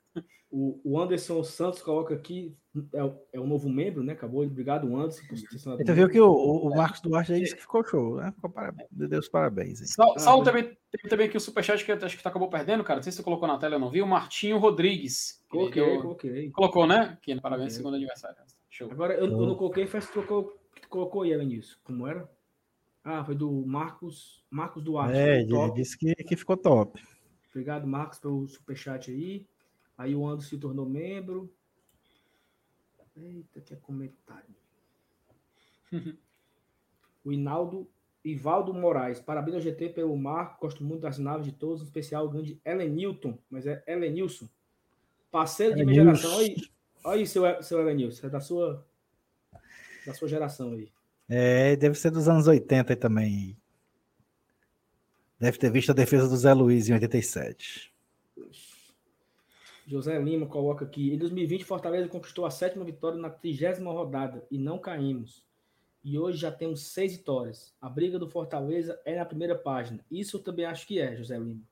O, o, Anderson Santos coloca aqui, é, é um novo membro, né? Acabou. Obrigado, Anderson. Por Você viu que o, o, Marcos Duarte aí disse que ficou show, né? Ficou parabéns. Deus parabéns. Aí. Saulo, ah, também teve também aqui o Superchat que acho que tu acabou perdendo, cara. Não sei se você colocou na tela, eu não vi. O Martinho Rodrigues. Coloquei, coloquei. Colocou, né? Aqui, parabéns, segundo aniversário. Show. Agora, eu, eu não coloquei, faz trocou colocou ele nisso? Como era? Ah, foi do Marcos, Marcos Duarte. É, ele disse que, que ficou top. Obrigado, Marcos, pelo superchat aí. Aí o Anderson se tornou membro. Eita, que é comentário. o Inaldo Ivaldo Moraes. Parabéns ao GT pelo marco. Gosto muito das naves de todos, em especial o grande Elenilton, mas é Elenilson. Parceiro de minha geração. Olha aí, seu, seu Elenilson. É da sua da sua geração aí. É, deve ser dos anos 80 também. Deve ter visto a defesa do Zé Luiz em 87. José Lima coloca aqui: em 2020, Fortaleza conquistou a sétima vitória na trigésima rodada e não caímos. E hoje já temos seis vitórias. A briga do Fortaleza é na primeira página. Isso eu também acho que é, José Lima.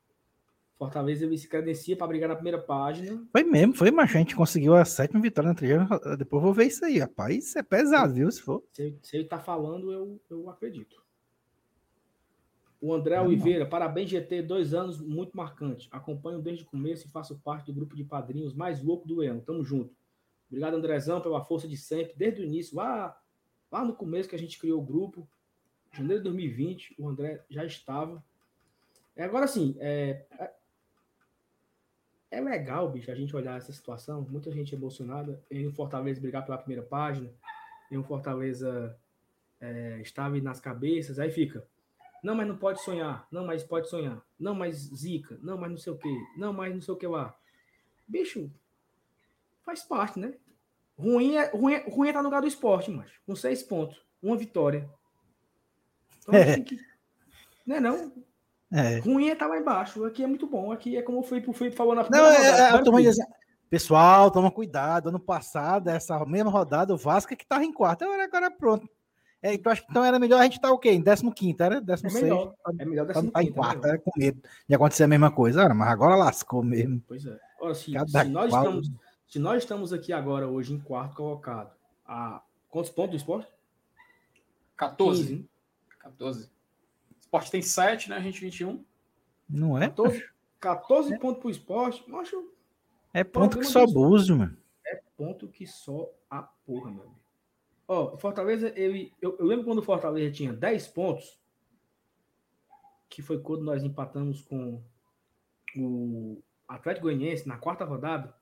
Fortaleza ele se credencia para brigar na primeira página. Foi mesmo, foi, mas a gente conseguiu a sétima vitória na trigésima. Depois vou ver isso aí, rapaz. Isso é pesado, viu? Se for. Se, se ele tá falando, eu, eu acredito. O André é Oliveira, não. parabéns, GT, dois anos muito marcante. Acompanho desde o começo e faço parte do grupo de padrinhos mais louco do Leão. Tamo junto. Obrigado, Andrezão, pela força de sempre, desde o início, lá, lá no começo que a gente criou o grupo, janeiro de 2020, o André já estava. É, agora sim, é, é legal, bicho, a gente olhar essa situação, muita gente emocionada em um Fortaleza brigar pela primeira página, em um Fortaleza é, estava nas cabeças, aí fica, não, mas não pode sonhar, não, mas pode sonhar, não, mas zica, não, mas não sei o que, não, mas não sei o que lá. Bicho, faz parte, né? Ruim é, ruim é, ruim é estar no lugar do esporte, mas com seis pontos, uma vitória. Então, é. que, né, não? É. Ruim é estar tá lá embaixo. Aqui é muito bom. Aqui é como o Felipe, o Felipe falou na Não, é, é, assim, pessoal, toma cuidado. Ano passado, essa mesma rodada, o Vasco é que estava em quarto. Agora, agora pronto. É, então, acho que então era melhor a gente estar tá, o quê? Em 15, era? 16. É melhor, é melhor 15. Estar em quarto, era com medo de acontecer a mesma coisa. Era, mas agora lascou mesmo. Pois é. Ora, se, se nós estamos, se nós estamos aqui agora, hoje, em quarto colocado, a quantos pontos do esporte? 14. 15, 14 esporte tem 7, né? A gente 21. Não é? 14, 14 é. pontos pro esporte. Acho, é ponto que só abuso, mano. É ponto que só a porra, meu amigo. Ó, Fortaleza, ele, eu, eu lembro quando o Fortaleza tinha 10 pontos, que foi quando nós empatamos com o Atlético Goianiense na quarta rodada,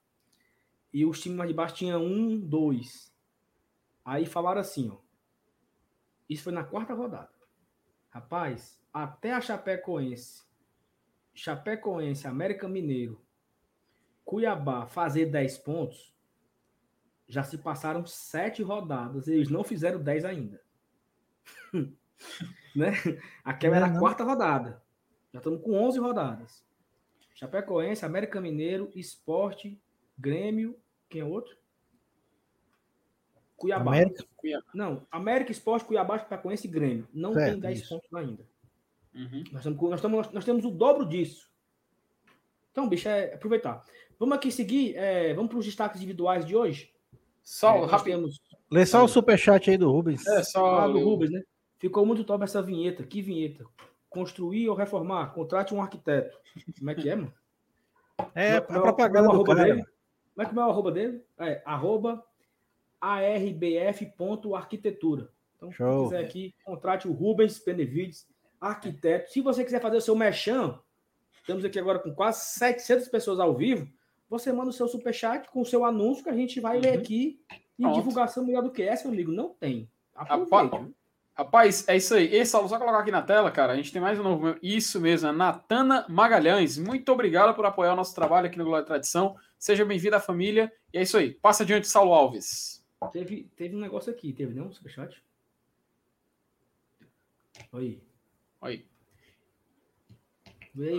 e os times mais de baixo tinham um, dois. Aí falaram assim, ó. Isso foi na quarta rodada. Rapaz, até a Chapecoense, Chapecoense, América Mineiro Cuiabá fazer 10 pontos, já se passaram sete rodadas. Eles não fizeram 10 ainda. né? Aquela era a uhum. quarta rodada. Já estamos com 11 rodadas. Chapecoense, América Mineiro, Esporte, Grêmio. Quem é outro? Cuiabá. América? Não, América, Esporte, Cuiabá, Chapecoense e Grêmio. Não certo, tem 10 isso. pontos ainda. Uhum. Nós, estamos, nós, estamos, nós temos o dobro disso. Então, bicho, é aproveitar. Vamos aqui seguir. É, vamos para os destaques individuais de hoje. Só, é, temos... Lê só o superchat aí do Rubens. É, só ah, do Rubens, né? Ficou muito top essa vinheta. Que vinheta? Construir ou reformar? Contrate um arquiteto. Como é que é, mano? É, a propaganda do cara. Dele? Como é que é o arroba dele? É, arroba arbf.arquitetura. Então, Show. se quiser aqui, contrate o Rubens Benevides, arquiteto. Se você quiser fazer o seu mechan, estamos aqui agora com quase 700 pessoas ao vivo, você manda o seu superchat com o seu anúncio que a gente vai uhum. ler aqui. E Pronto. divulgação melhor do que essa, meu amigo, não tem. Aproveite. Rapaz, é isso aí. Esse, Saulo, só colocar aqui na tela, cara. A gente tem mais um novo. Isso mesmo, a Natana Magalhães. Muito obrigado por apoiar o nosso trabalho aqui no Glória Tradição. Seja bem-vindo à família. E é isso aí. Passa adiante, Saulo Alves. Teve, teve um negócio aqui, teve, não? Superchat? Oi. Oi.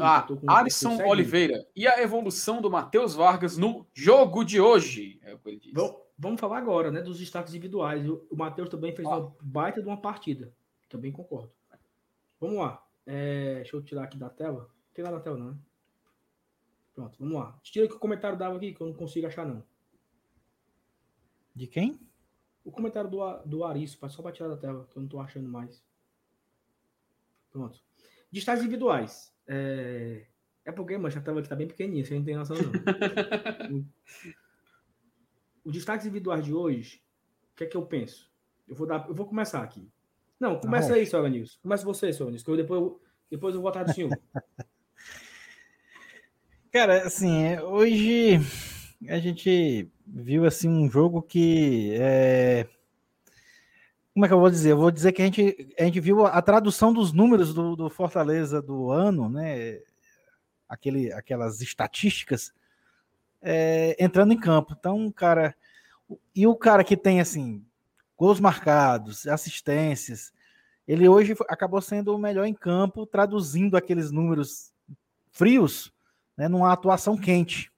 Ah, Alisson Oliveira. E a evolução do Matheus Vargas no jogo de hoje? É o que ele disse. Bom, vamos falar agora, né? Dos destaques individuais. O, o Matheus também fez ah. uma baita de uma partida. Também concordo. Vamos lá. É, deixa eu tirar aqui da tela. Não tem nada na tela, não. Né? Pronto, vamos lá. Tira aqui o comentário dava aqui, que eu não consigo achar, não. De quem? O comentário do, do Arisco, só para tirar da tela, que eu não estou achando mais. Pronto. Destaques individuais. É, é porque, mancha, a tela aqui está bem pequenininha, você não tem noção, não. Os destaques individuais de hoje, o que é que eu penso? Eu vou, dar, eu vou começar aqui. Não, começa ah, aí, Sr. Nilson. Começa você, Sr. Nilson, que eu depois, depois eu vou votar do senhor. Cara, assim, hoje a gente viu assim um jogo que é... como é que eu vou dizer? Eu vou dizer que a gente, a gente viu a tradução dos números do, do Fortaleza do ano, né? Aquele, aquelas estatísticas é, entrando em campo. Então, cara, e o cara que tem assim gols marcados, assistências, ele hoje acabou sendo o melhor em campo, traduzindo aqueles números frios, né, numa atuação quente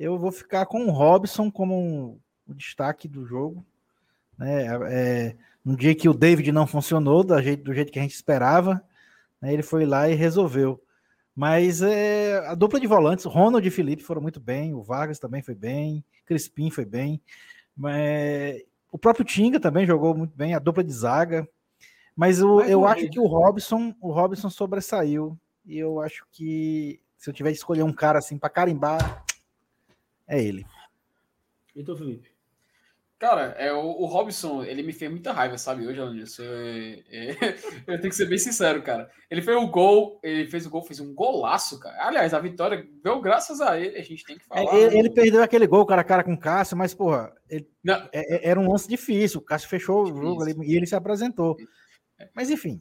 eu vou ficar com o Robson como um, o destaque do jogo. Né? É, no dia que o David não funcionou do jeito, do jeito que a gente esperava, né? ele foi lá e resolveu. Mas é, a dupla de volantes, Ronald e Felipe foram muito bem, o Vargas também foi bem, Crispim foi bem, mas, o próprio Tinga também jogou muito bem, a dupla de zaga. Mas o, eu acho que o Robson, o Robson sobressaiu. E eu acho que se eu tiver que escolher um cara assim para carimbar, é ele. E tu, Felipe? Cara, é, o, o Robson, ele me fez muita raiva, sabe, hoje, Alanilson. É, é, eu tenho que ser bem sincero, cara. Ele fez o gol, ele fez o gol, fez um golaço, cara. Aliás, a vitória veio graças a ele, a gente tem que falar. É, ele, ele, perdeu aquele gol cara a cara com o Cássio, mas, porra, ele, é, é, era um lance difícil. O Cássio fechou o jogo ali e ele se apresentou. Mas, enfim.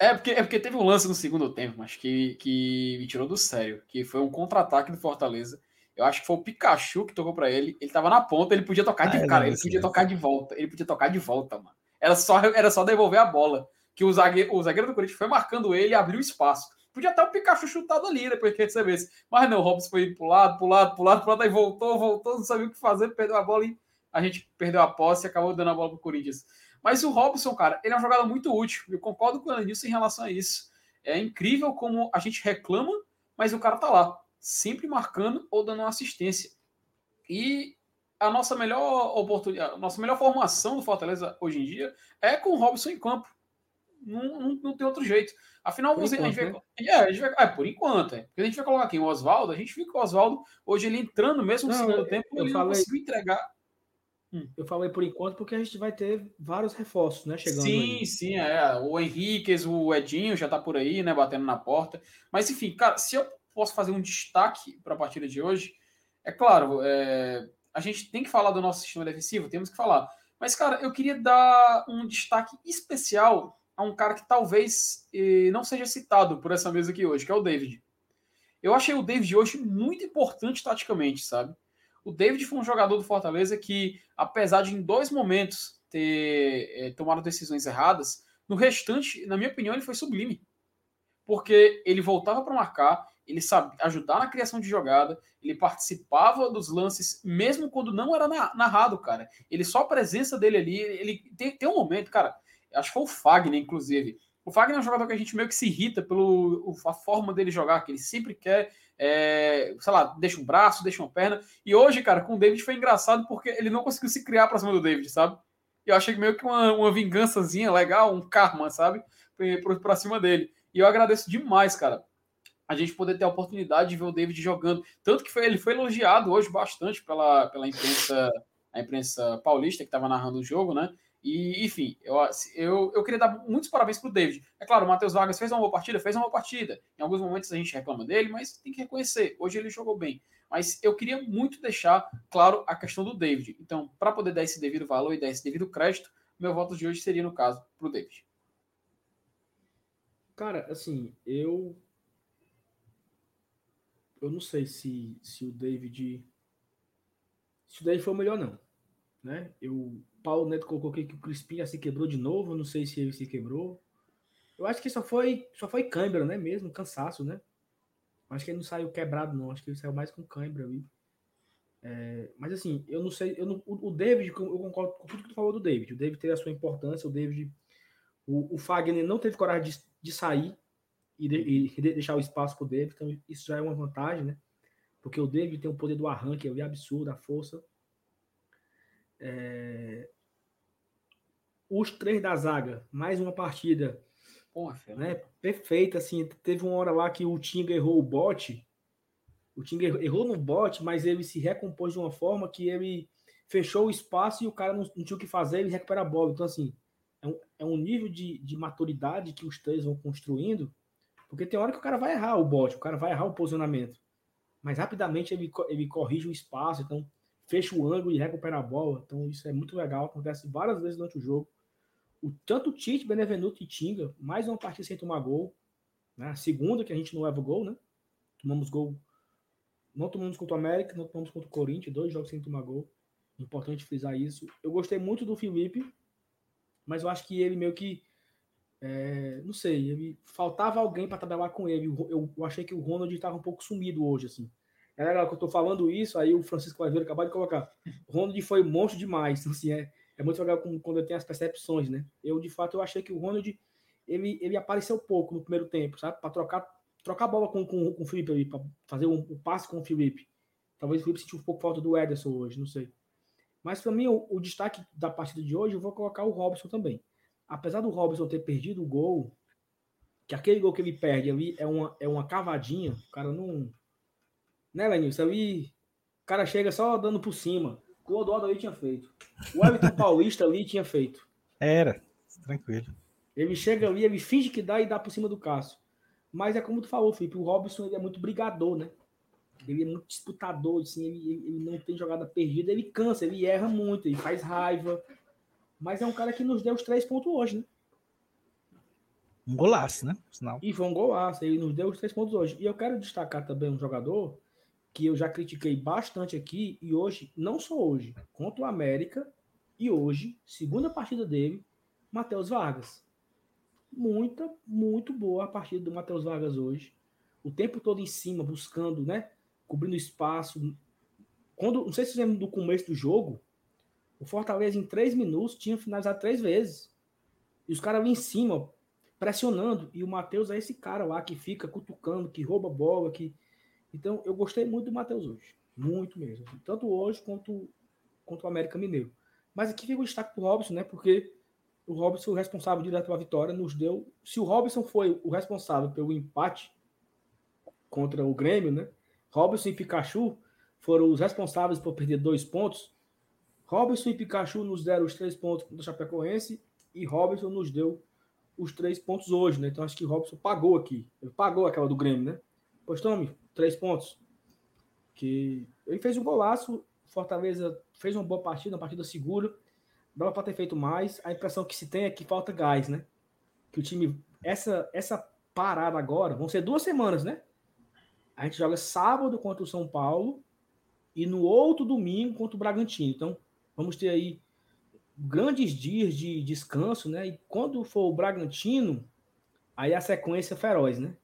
É, porque, é porque teve um lance no segundo tempo, mas que, que me tirou do sério, que foi um contra-ataque do Fortaleza eu acho que foi o Pikachu que tocou para ele. Ele tava na ponta, ele podia tocar de ah, cara, ele podia tocar de volta. Ele podia tocar de volta, mano. Era só, era só devolver a bola. Que o zagueiro, o zagueiro do Corinthians foi marcando ele e abriu espaço. Podia até o Pikachu chutado ali depois que recebesse. Mas não, o Robson foi pro lado, pro lado, pro lado, pro lado, aí voltou, voltou, não sabia o que fazer, perdeu a bola e a gente perdeu a posse e acabou dando a bola pro Corinthians. Mas o Robson, cara, ele é uma jogada muito útil. Eu concordo com o Anilson em relação a isso. É incrível como a gente reclama, mas o cara tá lá sempre marcando ou dando uma assistência. E a nossa melhor oportunidade, a nossa melhor formação do Fortaleza hoje em dia é com o Robson em campo. Não, não, não tem outro jeito. Afinal, você, enquanto, a, gente vai, né? é, a gente vai. É, por enquanto, é. Porque a gente vai colocar aqui o Oswaldo, a gente viu que o Oswaldo, hoje ele entrando mesmo no segundo eu, tempo, eu ele falei, não conseguiu entregar. Hum. Eu falei por enquanto porque a gente vai ter vários reforços, né? Chegando sim, aí. sim, é. O Henriquez, o Edinho já tá por aí, né? Batendo na porta. Mas enfim, cara, se eu posso fazer um destaque para a partida de hoje. É claro, é, a gente tem que falar do nosso sistema defensivo, temos que falar. Mas, cara, eu queria dar um destaque especial a um cara que talvez eh, não seja citado por essa mesa aqui hoje, que é o David. Eu achei o David hoje muito importante taticamente, sabe? O David foi um jogador do Fortaleza que, apesar de em dois momentos ter é, tomado decisões erradas, no restante, na minha opinião, ele foi sublime. Porque ele voltava para marcar, ele sabia ajudar na criação de jogada, ele participava dos lances, mesmo quando não era narrado, cara. Ele só a presença dele ali, ele tem, tem um momento, cara, acho que foi o Fagner, inclusive. O Fagner é um jogador que a gente meio que se irrita pela forma dele jogar, que ele sempre quer, é, sei lá, deixa um braço, deixa uma perna. E hoje, cara, com o David foi engraçado porque ele não conseguiu se criar pra cima do David, sabe? Eu achei meio que uma, uma vingançazinha legal, um karma, sabe? Pra, pra cima dele. E eu agradeço demais, cara, a gente poder ter a oportunidade de ver o David jogando. Tanto que foi, ele foi elogiado hoje bastante pela, pela imprensa, a imprensa paulista que estava narrando o jogo, né? E, enfim, eu, eu, eu queria dar muitos parabéns para o David. É claro, o Matheus Vargas fez uma boa partida, fez uma boa partida. Em alguns momentos a gente reclama dele, mas tem que reconhecer. Hoje ele jogou bem. Mas eu queria muito deixar claro a questão do David. Então, para poder dar esse devido valor e dar esse devido crédito, meu voto de hoje seria, no caso, para o David. Cara, assim, eu. Eu não sei se, se o David. Se o David foi o melhor, não. Né? Eu, Paulo Neto colocou aqui que o Crispim já se quebrou de novo. Não sei se ele se quebrou. Eu acho que só foi, só foi câimbra, né? Mesmo, cansaço, né? Acho que ele não saiu quebrado, não. Acho que ele saiu mais com câimbra ali. É, mas assim, eu não sei. Eu não, o, o David, eu concordo com tudo que tu falou do David. O David teve a sua importância. O David. O, o Fagner não teve coragem de, de sair e, de, e deixar o espaço para o David, então isso já é uma vantagem, né? Porque o David tem o poder do arranque, é absurdo, a força. É... Os três da zaga, mais uma partida Porra, né? perfeita, assim, teve uma hora lá que o Tinga errou o bote, o Tinga errou no bote, mas ele se recompôs de uma forma que ele fechou o espaço e o cara não, não tinha o que fazer, ele recupera a bola. Então, assim, é um, é um nível de, de maturidade que os três vão construindo, porque tem hora que o cara vai errar o bote, o cara vai errar o posicionamento. Mas rapidamente ele, ele corrige o espaço, então fecha o ângulo e recupera a bola. Então isso é muito legal, acontece várias vezes durante o jogo. O, tanto o Tite, Benevenuto e Tinga, mais uma partida sem tomar gol. Né? A segunda que a gente não leva gol, né? Tomamos gol. Não tomamos contra o América, não tomamos contra o Corinthians, dois jogos sem tomar gol. Importante frisar isso. Eu gostei muito do Felipe, mas eu acho que ele meio que. É, não sei, ele faltava alguém para trabalhar com ele. Eu, eu, achei que o Ronald estava um pouco sumido hoje, assim. É legal que eu tô falando isso, aí o Francisco Oliveira acabou de colocar. Ronald foi monstro demais. Então, assim, é, é muito legal quando tenho as percepções, né? Eu, de fato, eu achei que o Ronald ele, ele apareceu pouco no primeiro tempo, sabe? Para trocar, trocar bola com, com, com o Felipe ali, para fazer um, um, passe com o Felipe. Talvez o Felipe sentiu um pouco falta do Ederson hoje, não sei. Mas para mim, o, o, destaque da partida de hoje, eu vou colocar o Robson também. Apesar do Robson ter perdido o gol, que aquele gol que ele perde ali é uma, é uma cavadinha, o cara não. Né, Lenilson? Ali, o cara chega só dando por cima. O Odoaldo ali tinha feito. O Everton Paulista ali tinha feito. Era, tranquilo. Ele chega ali, ele finge que dá e dá por cima do Cássio. Mas é como tu falou, Felipe, o Robson ele é muito brigador, né? Ele é muito disputador, assim, ele, ele não tem jogada perdida, ele cansa, ele erra muito, ele faz raiva. Mas é um cara que nos deu os três pontos hoje, né? Um golaço, né? Sinal. E foi um golaço, ele nos deu os três pontos hoje. E eu quero destacar também um jogador que eu já critiquei bastante aqui, e hoje, não só hoje, contra o América, e hoje, segunda partida dele, Matheus Vargas. Muita, muito boa a partida do Matheus Vargas hoje. O tempo todo em cima, buscando, né? cobrindo espaço. Quando, não sei se você lembra do começo do jogo, o Fortaleza em três minutos tinha finalizado três vezes. E os caras ali em cima, pressionando. E o Matheus é esse cara lá que fica cutucando, que rouba bola. que Então eu gostei muito do Matheus hoje. Muito mesmo. Tanto hoje quanto, quanto o América Mineiro. Mas aqui fica o destaque pro Robson, né? Porque o Robson, o responsável direto pela vitória, nos deu. Se o Robson foi o responsável pelo empate contra o Grêmio, né? Robson e Pikachu foram os responsáveis por perder dois pontos. Robson e Pikachu nos deram os três pontos do Chapecoense e Robson nos deu os três pontos hoje, né? Então acho que Robson pagou aqui. Ele pagou aquela do Grêmio, né? Pois tome, três pontos. Que ele fez um golaço, Fortaleza fez uma boa partida, uma partida segura. Dava para ter feito mais. A impressão que se tem é que falta gás, né? Que o time essa essa parada agora, vão ser duas semanas, né? a gente joga sábado contra o São Paulo e no outro domingo contra o Bragantino. Então, vamos ter aí grandes dias de descanso, né? E quando for o Bragantino, aí a sequência é feroz, né?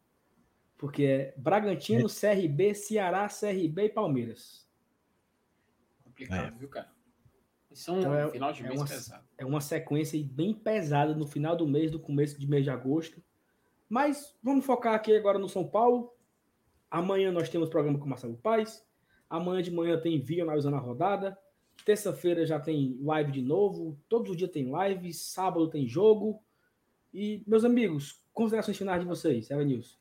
Porque é Bragantino, é. CRB, Ceará, CRB e Palmeiras. Complicado, é. viu, cara? Isso é um então é, final de mês é uma, pesado. É uma sequência bem pesada no final do mês, no começo de mês de agosto. Mas vamos focar aqui agora no São Paulo. Amanhã nós temos programa com Marcelo Paes. Amanhã de manhã tem vídeo analisando a rodada. Terça-feira já tem live de novo. Todos os dias tem live. Sábado tem jogo. E, meus amigos, considerações finais de vocês, Eva News.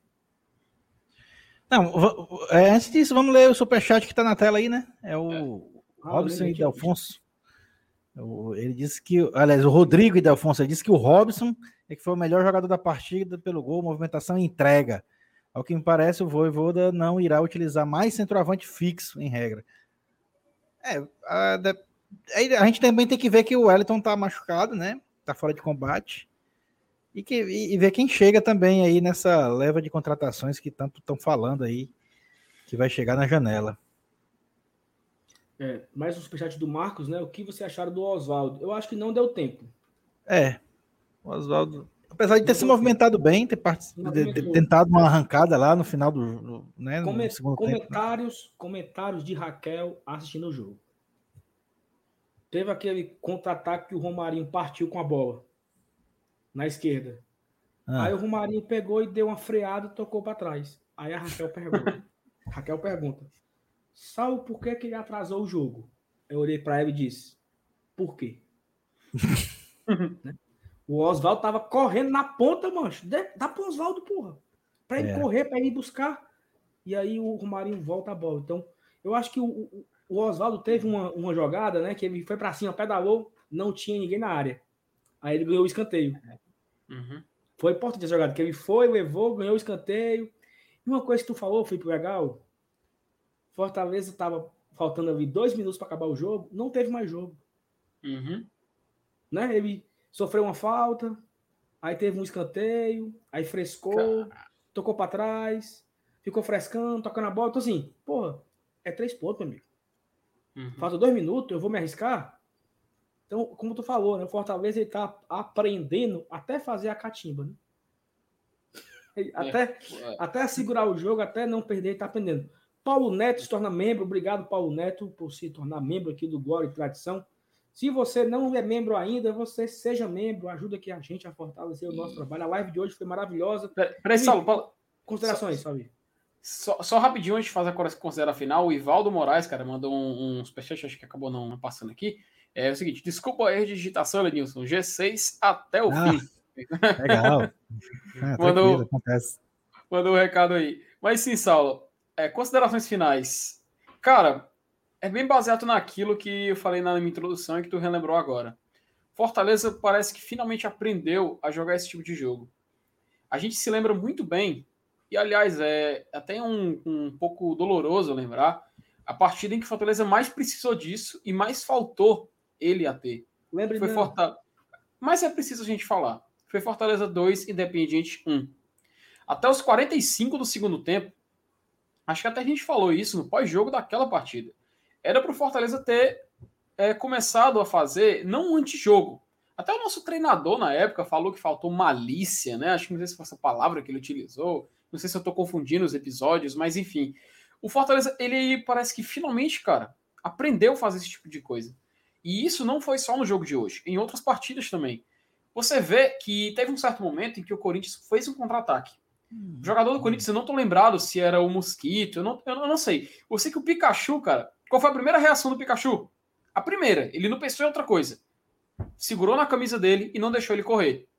Não, é, antes disso, vamos ler o superchat que está na tela aí, né? É o é. Robson e Delfonso. Ele disse que, aliás, o Rodrigo e Delfonso disse que o Robson é que foi o melhor jogador da partida pelo gol, movimentação e entrega. Ao que me parece, o Voivoda não irá utilizar mais centroavante fixo, em regra. É, a, a, gente também tem que ver que o Wellington tá machucado, né? Tá fora de combate. E, que, e, e ver quem chega também aí nessa leva de contratações que tanto estão falando aí, que vai chegar na janela. É, mais um superchat do Marcos, né? O que você acharam do Oswaldo? Eu acho que não deu tempo. É. O Oswaldo, apesar de ter se movimentado bem, ter, de, de, tentado uma arrancada lá no final do, né, Coment... no segundo comentários, tempo, né? comentários de Raquel assistindo o jogo. Teve aquele contra-ataque que o Romarinho partiu com a bola na esquerda. Ah. Aí o Romarinho pegou e deu uma freada e tocou para trás. Aí a Raquel pergunta. Raquel pergunta: Sabe por que, que ele atrasou o jogo? Eu olhei para ela e disse: Por quê? né? O Oswaldo tava correndo na ponta, mancho. Dá pro Oswaldo, porra. Pra ele é. correr, pra ele buscar. E aí o Romarinho volta a bola. Então, eu acho que o, o Oswaldo teve uma, uma jogada, né? Que ele foi para cima, pedalou, não tinha ninguém na área. Aí ele ganhou o escanteio. Uhum. Foi importante essa jogada, que ele foi, levou, ganhou o escanteio. E uma coisa que tu falou, Felipe legal, Fortaleza estava faltando ali dois minutos para acabar o jogo, não teve mais jogo. Uhum. Né? Ele sofreu uma falta, aí teve um escanteio, aí frescou, tocou para trás, ficou frescando, tocando a bola. Então, assim, porra, é três pontos, meu amigo. Uhum. Falta dois minutos, eu vou me arriscar. Então, como tu falou, né? O Fortaleza ele tá aprendendo até fazer a catimba, né? Até, é. até segurar o jogo, até não perder, ele tá aprendendo. Paulo Neto se torna membro. Obrigado, Paulo Neto, por se tornar membro aqui do Glória e Tradição. Se você não é membro ainda, você seja membro. Ajuda aqui a gente a fortalecer o nosso trabalho. A live de hoje foi maravilhosa. Peraí, Saulo, Paulo. Considerações, só, só, só, rapidinho antes de fazer a consideração final, o Ivaldo Moraes, cara, mandou um, um superchat, acho que acabou não, não, passando aqui. É o seguinte: desculpa o erro de digitação, Lenilson. G6 até o ah, fim. Legal. É, mandou, mandou um recado aí. Mas sim, Saulo, é, considerações finais. Cara, é bem baseado naquilo que eu falei na minha introdução e que tu relembrou agora. Fortaleza parece que finalmente aprendeu a jogar esse tipo de jogo. A gente se lembra muito bem, e aliás, é até um, um pouco doloroso lembrar, a partida em que Fortaleza mais precisou disso e mais faltou ele a ter. Lembra Foi Fortaleza. Mas é preciso a gente falar. Foi Fortaleza 2, Independiente 1. Até os 45 do segundo tempo, Acho que até a gente falou isso no pós-jogo daquela partida. Era para o Fortaleza ter é, começado a fazer, não um antijogo. Até o nosso treinador na época falou que faltou malícia, né? Acho que não sei se foi essa palavra que ele utilizou. Não sei se eu estou confundindo os episódios, mas enfim. O Fortaleza, ele parece que finalmente, cara, aprendeu a fazer esse tipo de coisa. E isso não foi só no jogo de hoje, em outras partidas também. Você vê que teve um certo momento em que o Corinthians fez um contra-ataque. O jogador do Corinthians, eu não tô lembrado se era o Mosquito, eu não, eu não sei. Eu sei que o Pikachu, cara, qual foi a primeira reação do Pikachu? A primeira, ele não pensou em outra coisa. Segurou na camisa dele e não deixou ele correr.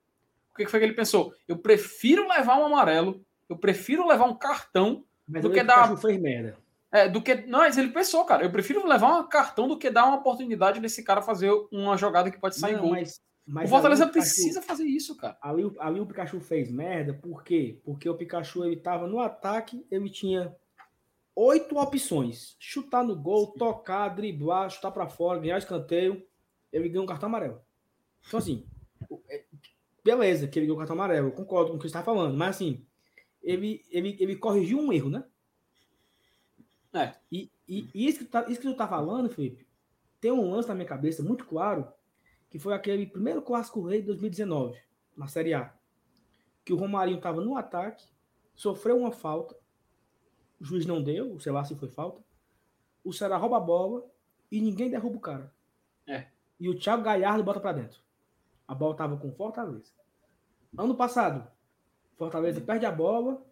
O que foi que ele pensou? Eu prefiro levar um amarelo, eu prefiro levar um cartão mas do que dar. Fez merda. É, do que. Não, mas ele pensou, cara. Eu prefiro levar um cartão do que dar uma oportunidade desse cara fazer uma jogada que pode sair não, gol. Mas mas o Fortaleza precisa fazer isso, cara. Ali, ali o Pikachu fez merda, por quê? Porque o Pikachu ele tava no ataque, ele tinha oito opções: chutar no gol, Sim. tocar, driblar, chutar para fora, ganhar escanteio. Ele ganhou um cartão amarelo. Então, assim, é, beleza que ele ganhou um cartão amarelo, eu concordo com o que você está falando, mas assim, ele, ele, ele corrigiu um erro, né? É. E, e, e isso, que tu tá, isso que tu tá falando, Felipe, tem um lance na minha cabeça muito claro, que foi aquele primeiro clássico rei de 2019, na Série A. Que o Romarinho tava no ataque, sofreu uma falta, o juiz não deu, sei lá se foi falta. O Ceará rouba a bola e ninguém derruba o cara. É. E o Thiago Galhardo bota para dentro. A bola tava com Fortaleza. Ano passado, Fortaleza perde a bola.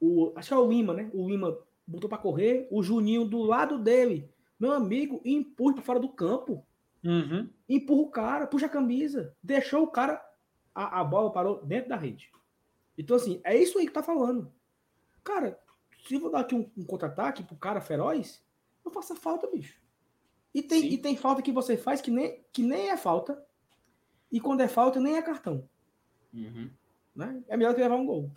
O, acho que é o Lima, né? O Lima botou para correr. O Juninho do lado dele, meu amigo, empurra para fora do campo. Uhum. Empurra o cara, puxa a camisa. Deixou o cara. A, a bola parou dentro da rede. Então, assim, é isso aí que tá falando. Cara, se eu vou dar aqui um, um contra-ataque pro cara feroz, não faça falta, bicho. E tem, e tem falta que você faz que nem, que nem é falta. E quando é falta, nem é cartão. Uhum. Né? É melhor que levar um gol.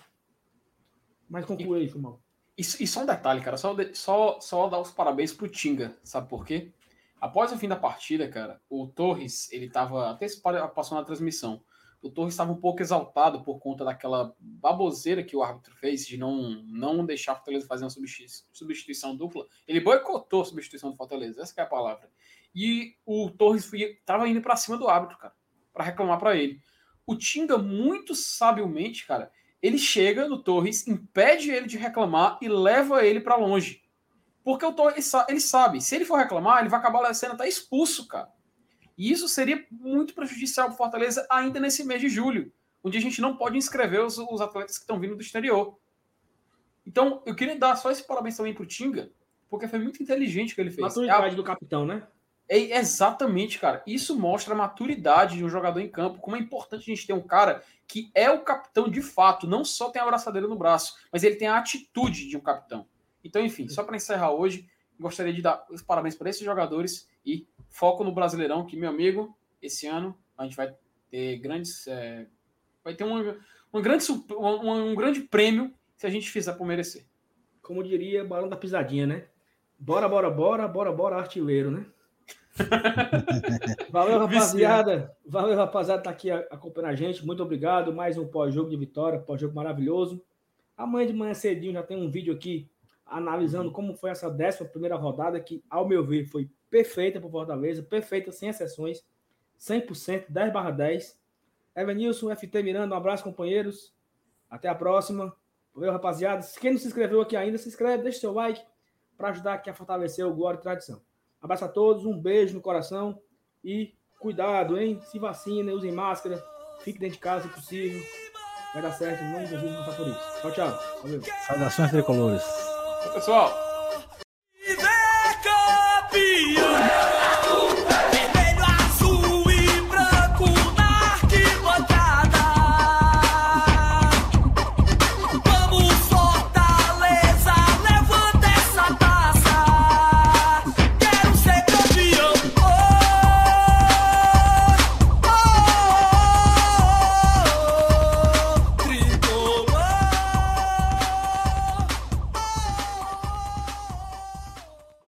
Mas conclui aí, Fumão. E, e só um detalhe, cara. Só, só, só dar os parabéns pro Tinga. Sabe por quê? Após o fim da partida, cara, o Torres, ele tava. Até passou na transmissão o Torres estava um pouco exaltado por conta daquela baboseira que o árbitro fez de não, não deixar o Fortaleza fazer uma substituição dupla. Ele boicotou a substituição do Fortaleza, essa é a palavra. E o Torres estava indo para cima do árbitro, cara, para reclamar para ele. O Tinga, muito sabiamente, cara, ele chega no Torres, impede ele de reclamar e leva ele para longe. Porque o Torres, ele sabe, se ele for reclamar, ele vai acabar sendo até expulso, cara. E isso seria muito prejudicial para Fortaleza ainda nesse mês de julho, onde a gente não pode inscrever os, os atletas que estão vindo do exterior. Então, eu queria dar só esse parabéns também para o Tinga, porque foi muito inteligente o que ele fez. Maturidade é a... do capitão, né? É, exatamente, cara. Isso mostra a maturidade de um jogador em campo, como é importante a gente ter um cara que é o capitão de fato, não só tem a abraçadeira no braço, mas ele tem a atitude de um capitão. Então, enfim, só para encerrar hoje, gostaria de dar os parabéns para esses jogadores e foco no Brasileirão, que, meu amigo, esse ano a gente vai ter grandes. É, vai ter um, um, grande, um, um grande prêmio se a gente fizer por merecer. Como diria Barão da Pisadinha, né? Bora, bora, bora, bora, bora, artilheiro, né? Valeu, rapaziada. Valeu, rapaziada, tá aqui acompanhando a gente. Muito obrigado. Mais um pós-jogo de vitória, pós-jogo maravilhoso. Amanhã de manhã cedinho já tem um vídeo aqui analisando como foi essa décima primeira rodada, que, ao meu ver, foi perfeita para Fortaleza, perfeita, sem exceções, 100%, 10 barra 10. Evanilson, FT Miranda, um abraço, companheiros. Até a próxima. Valeu, rapaziada. Quem não se inscreveu aqui ainda, se inscreve, deixa seu like para ajudar aqui a fortalecer o Glória e Tradição. Abraço a todos, um beijo no coração e cuidado, hein? Se vacinem, usem máscara, fique dentro de casa se possível. Vai dar certo, não Jesus não tá por isso. Tchau, tchau. Valeu. Saudações tricolores. Pessoal,